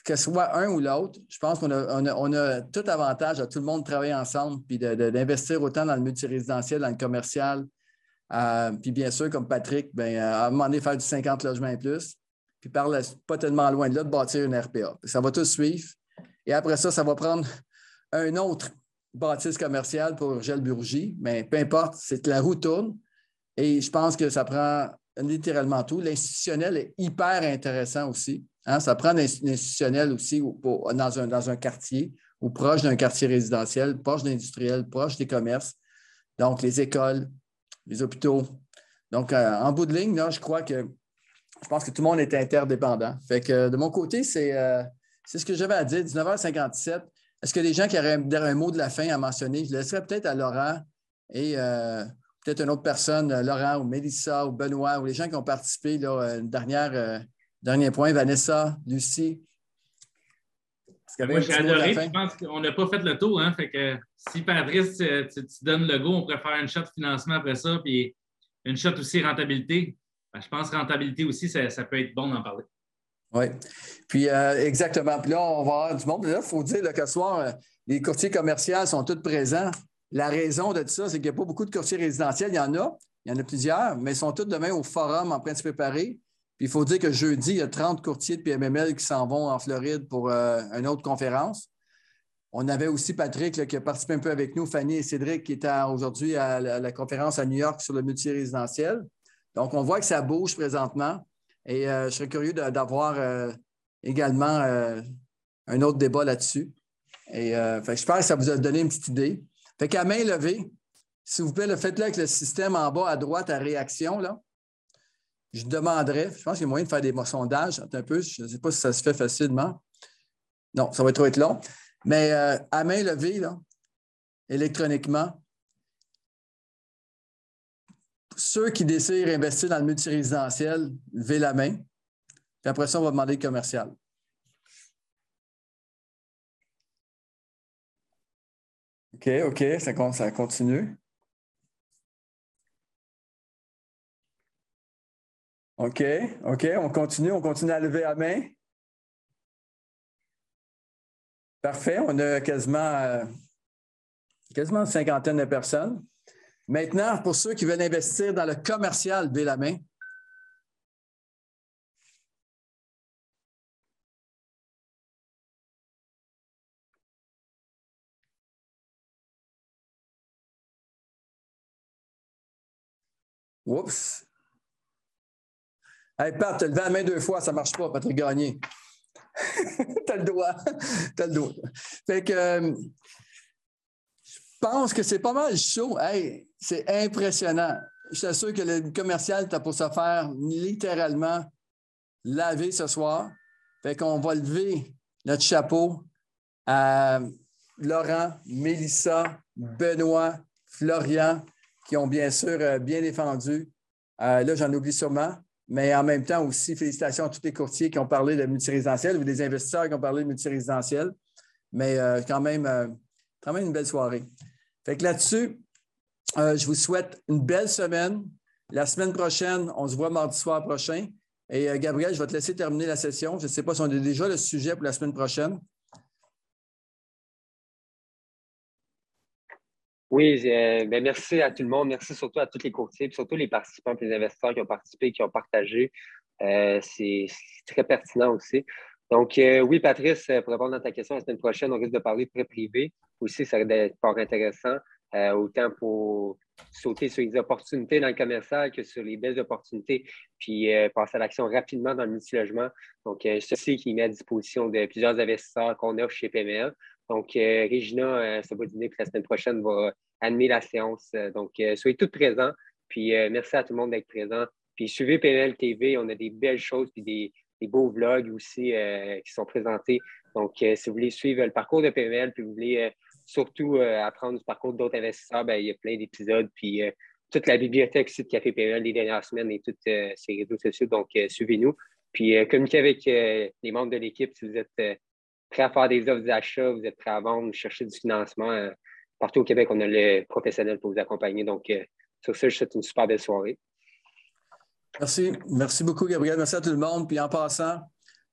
que ce soit un ou l'autre, je pense qu'on a, tout avantage à tout le monde de travailler ensemble puis d'investir autant dans le multirésidentiel, dans le commercial, euh, puis bien sûr, comme Patrick, ben, à un moment donné, faire du 50 logements et plus. puis par pas tellement loin de là, de bâtir une RPA. Ça va tout suivre. Et après ça, ça va prendre un autre bâtisse commerciale pour Gel Burgie, mais peu importe, c'est que la roue tourne. Et je pense que ça prend littéralement tout. L'institutionnel est hyper intéressant aussi. Hein. Ça prend l'institutionnel aussi dans, un, dans un quartier ou proche d'un quartier résidentiel, proche d'industriel, proche des commerces. Donc, les écoles, les hôpitaux. Donc, euh, en bout de ligne, je crois que je pense que tout le monde est interdépendant. Fait que de mon côté, c'est euh, ce que j'avais à dire. 19h57. Est-ce que les gens qui auraient un, mot de la fin à mentionner? Je laisserai peut-être à Laurent et euh, peut-être une autre personne, Laurent ou Mélissa ou Benoît ou les gens qui ont participé. Là, dernière, dernier point, Vanessa, Lucie. Moi, j'ai adoré. Je pense qu'on n'a pas fait le tour. Hein, fait que si Patrice, tu, donnes le go, on pourrait faire une shot financement après ça, puis une shot aussi rentabilité. Ben, je pense que rentabilité aussi, ça, peut être bon d'en parler. Oui. Puis euh, exactement. Puis là, on va avoir du monde. Là, il faut dire que ce soir, euh, les courtiers commerciaux sont tous présents. La raison de tout ça, c'est qu'il n'y a pas beaucoup de courtiers résidentiels. Il y en a, il y en a plusieurs, mais ils sont tous demain au forum en se préparer. Puis il faut dire que jeudi, il y a 30 courtiers de PMML qui s'en vont en Floride pour euh, une autre conférence. On avait aussi Patrick qui a participé un peu avec nous, Fanny et Cédric qui étaient aujourd'hui à la, conférence à New York sur le multirésidentiel. Donc, on voit que ça bouge présentement et euh, je serais curieux d'avoir euh, également euh, un autre débat là-dessus. Et j'espère que ça vous a donné une petite idée. Fait qu'à main levée, s'il vous plaît, faites-le avec le système en bas à droite à réaction. Là. Je demanderais, je pense qu'il y a moyen de faire des sondages un peu. Je ne sais pas si ça se fait facilement. Non, ça va trop être long. Mais à main levée, là, électroniquement, ceux qui désirent investir dans le multirésidentiel, levez la main. Puis après ça, on va demander le commercial. OK, OK, ça, continue. OK, OK, on continue, on continue à lever la main. Parfait. On a quasiment, euh, quasiment une cinquantaine de personnes. Maintenant, pour ceux qui veulent investir dans le commercial, levez la main. Oups. Hey, Pat, tu as levé la main deux fois, ça ne marche pas, Patrick Gagné. T'as le doigt. T'as le doigt. Fait que euh, je pense que c'est pas mal chaud. Hey, c'est impressionnant. Je suis sûr que le commercial, tu pour se faire littéralement laver ce soir. Fait qu'on va lever notre chapeau à Laurent, Mélissa, Benoît, Florian, qui ont bien sûr euh, bien défendu. Euh, là, j'en oublie sûrement. Mais en même temps aussi, félicitations à tous les courtiers qui ont parlé de multirésidentiel ou des investisseurs qui ont parlé de multirésidentiel. Mais euh, quand, même, quand même une belle soirée. Fait que là-dessus, euh, je vous souhaite une belle semaine. La semaine prochaine, on se voit mardi soir prochain. Et Gabriel, je vais te laisser terminer la session. Je ne sais pas si on a déjà le sujet pour la semaine prochaine. Oui, euh, ben merci à tout le monde. Merci surtout à tous les courtiers, puis surtout les participants, les investisseurs qui ont participé, qui ont partagé. Euh, c'est très pertinent aussi. Donc, euh, oui, Patrice, pour répondre à ta question, la semaine prochaine, on risque de parler de prêt privé. Aussi, ça va être fort intéressant, autant pour sauter sur les opportunités dans le commercial que sur les belles opportunités, puis passer à l'action rapidement dans le multilogement. Donc, ceci qui met à disposition de plusieurs investisseurs qu'on offre chez PML. Donc, euh, Regina euh, Sabodiné, la semaine prochaine, va animer la séance. Euh, donc, soyez tous présents. Puis, merci à tout le monde d'être présent. Puis, suivez PNL TV. On a des belles choses puis des, beaux vlogs aussi qui sont présentés. Donc, si vous voulez suivre le parcours de PNL, puis vous voulez surtout apprendre du parcours d'autres investisseurs, bien, il y a plein d'épisodes. Puis, toute la bibliothèque de Café PNL des dernières semaines et toutes ces réseaux sociaux. Donc, suivez-nous. Puis, communiquez avec les membres de l'équipe si vous êtes prêt à faire des offres d'achat, vous êtes prêt à vendre, chercher du financement. Euh, partout au Québec, on a le professionnel pour vous accompagner. Donc, euh, sur ce, je souhaite une super belle soirée. Merci. Merci beaucoup, Gabriel. Merci à tout le monde. Puis en passant,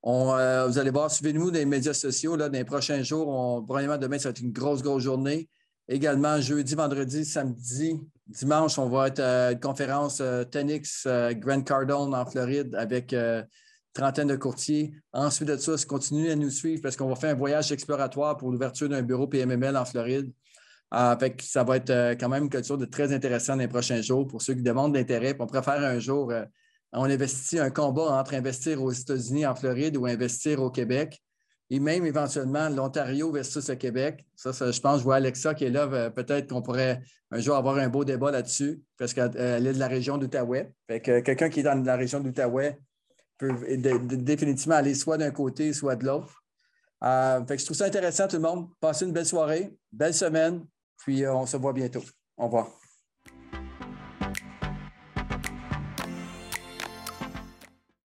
euh, vous allez voir, suivez-nous dans les médias sociaux. Là, dans les prochains jours, on, probablement demain, ça va être une grosse, grosse journée. Également, jeudi, vendredi, samedi, dimanche, on va être à une conférence Tenix Grand Cardone en Floride avec trentaine de courtiers. Ensuite de ça, continuez à nous suivre parce qu'on va faire un voyage exploratoire pour l'ouverture d'un bureau PMML en Floride. Euh, ça va être quand même quelque chose de très intéressant dans les prochains jours pour ceux qui demandent d'intérêt. On préfère un jour, on investit un combat entre investir aux États-Unis, en Floride ou investir au Québec et même éventuellement l'Ontario versus le Québec. Ça, je pense, je vois Alexa qui est là. Euh, peut-être qu'on pourrait un jour avoir un beau débat là-dessus, parce qu'elle est de la région d'Outaouais. quelqu'un qui est dans la région d'Outaouais peut définitivement aller soit d'un côté, soit de l'autre. Euh, je trouve ça intéressant, tout le monde. Passez une belle soirée, belle semaine, puis euh, on se voit bientôt. Au revoir.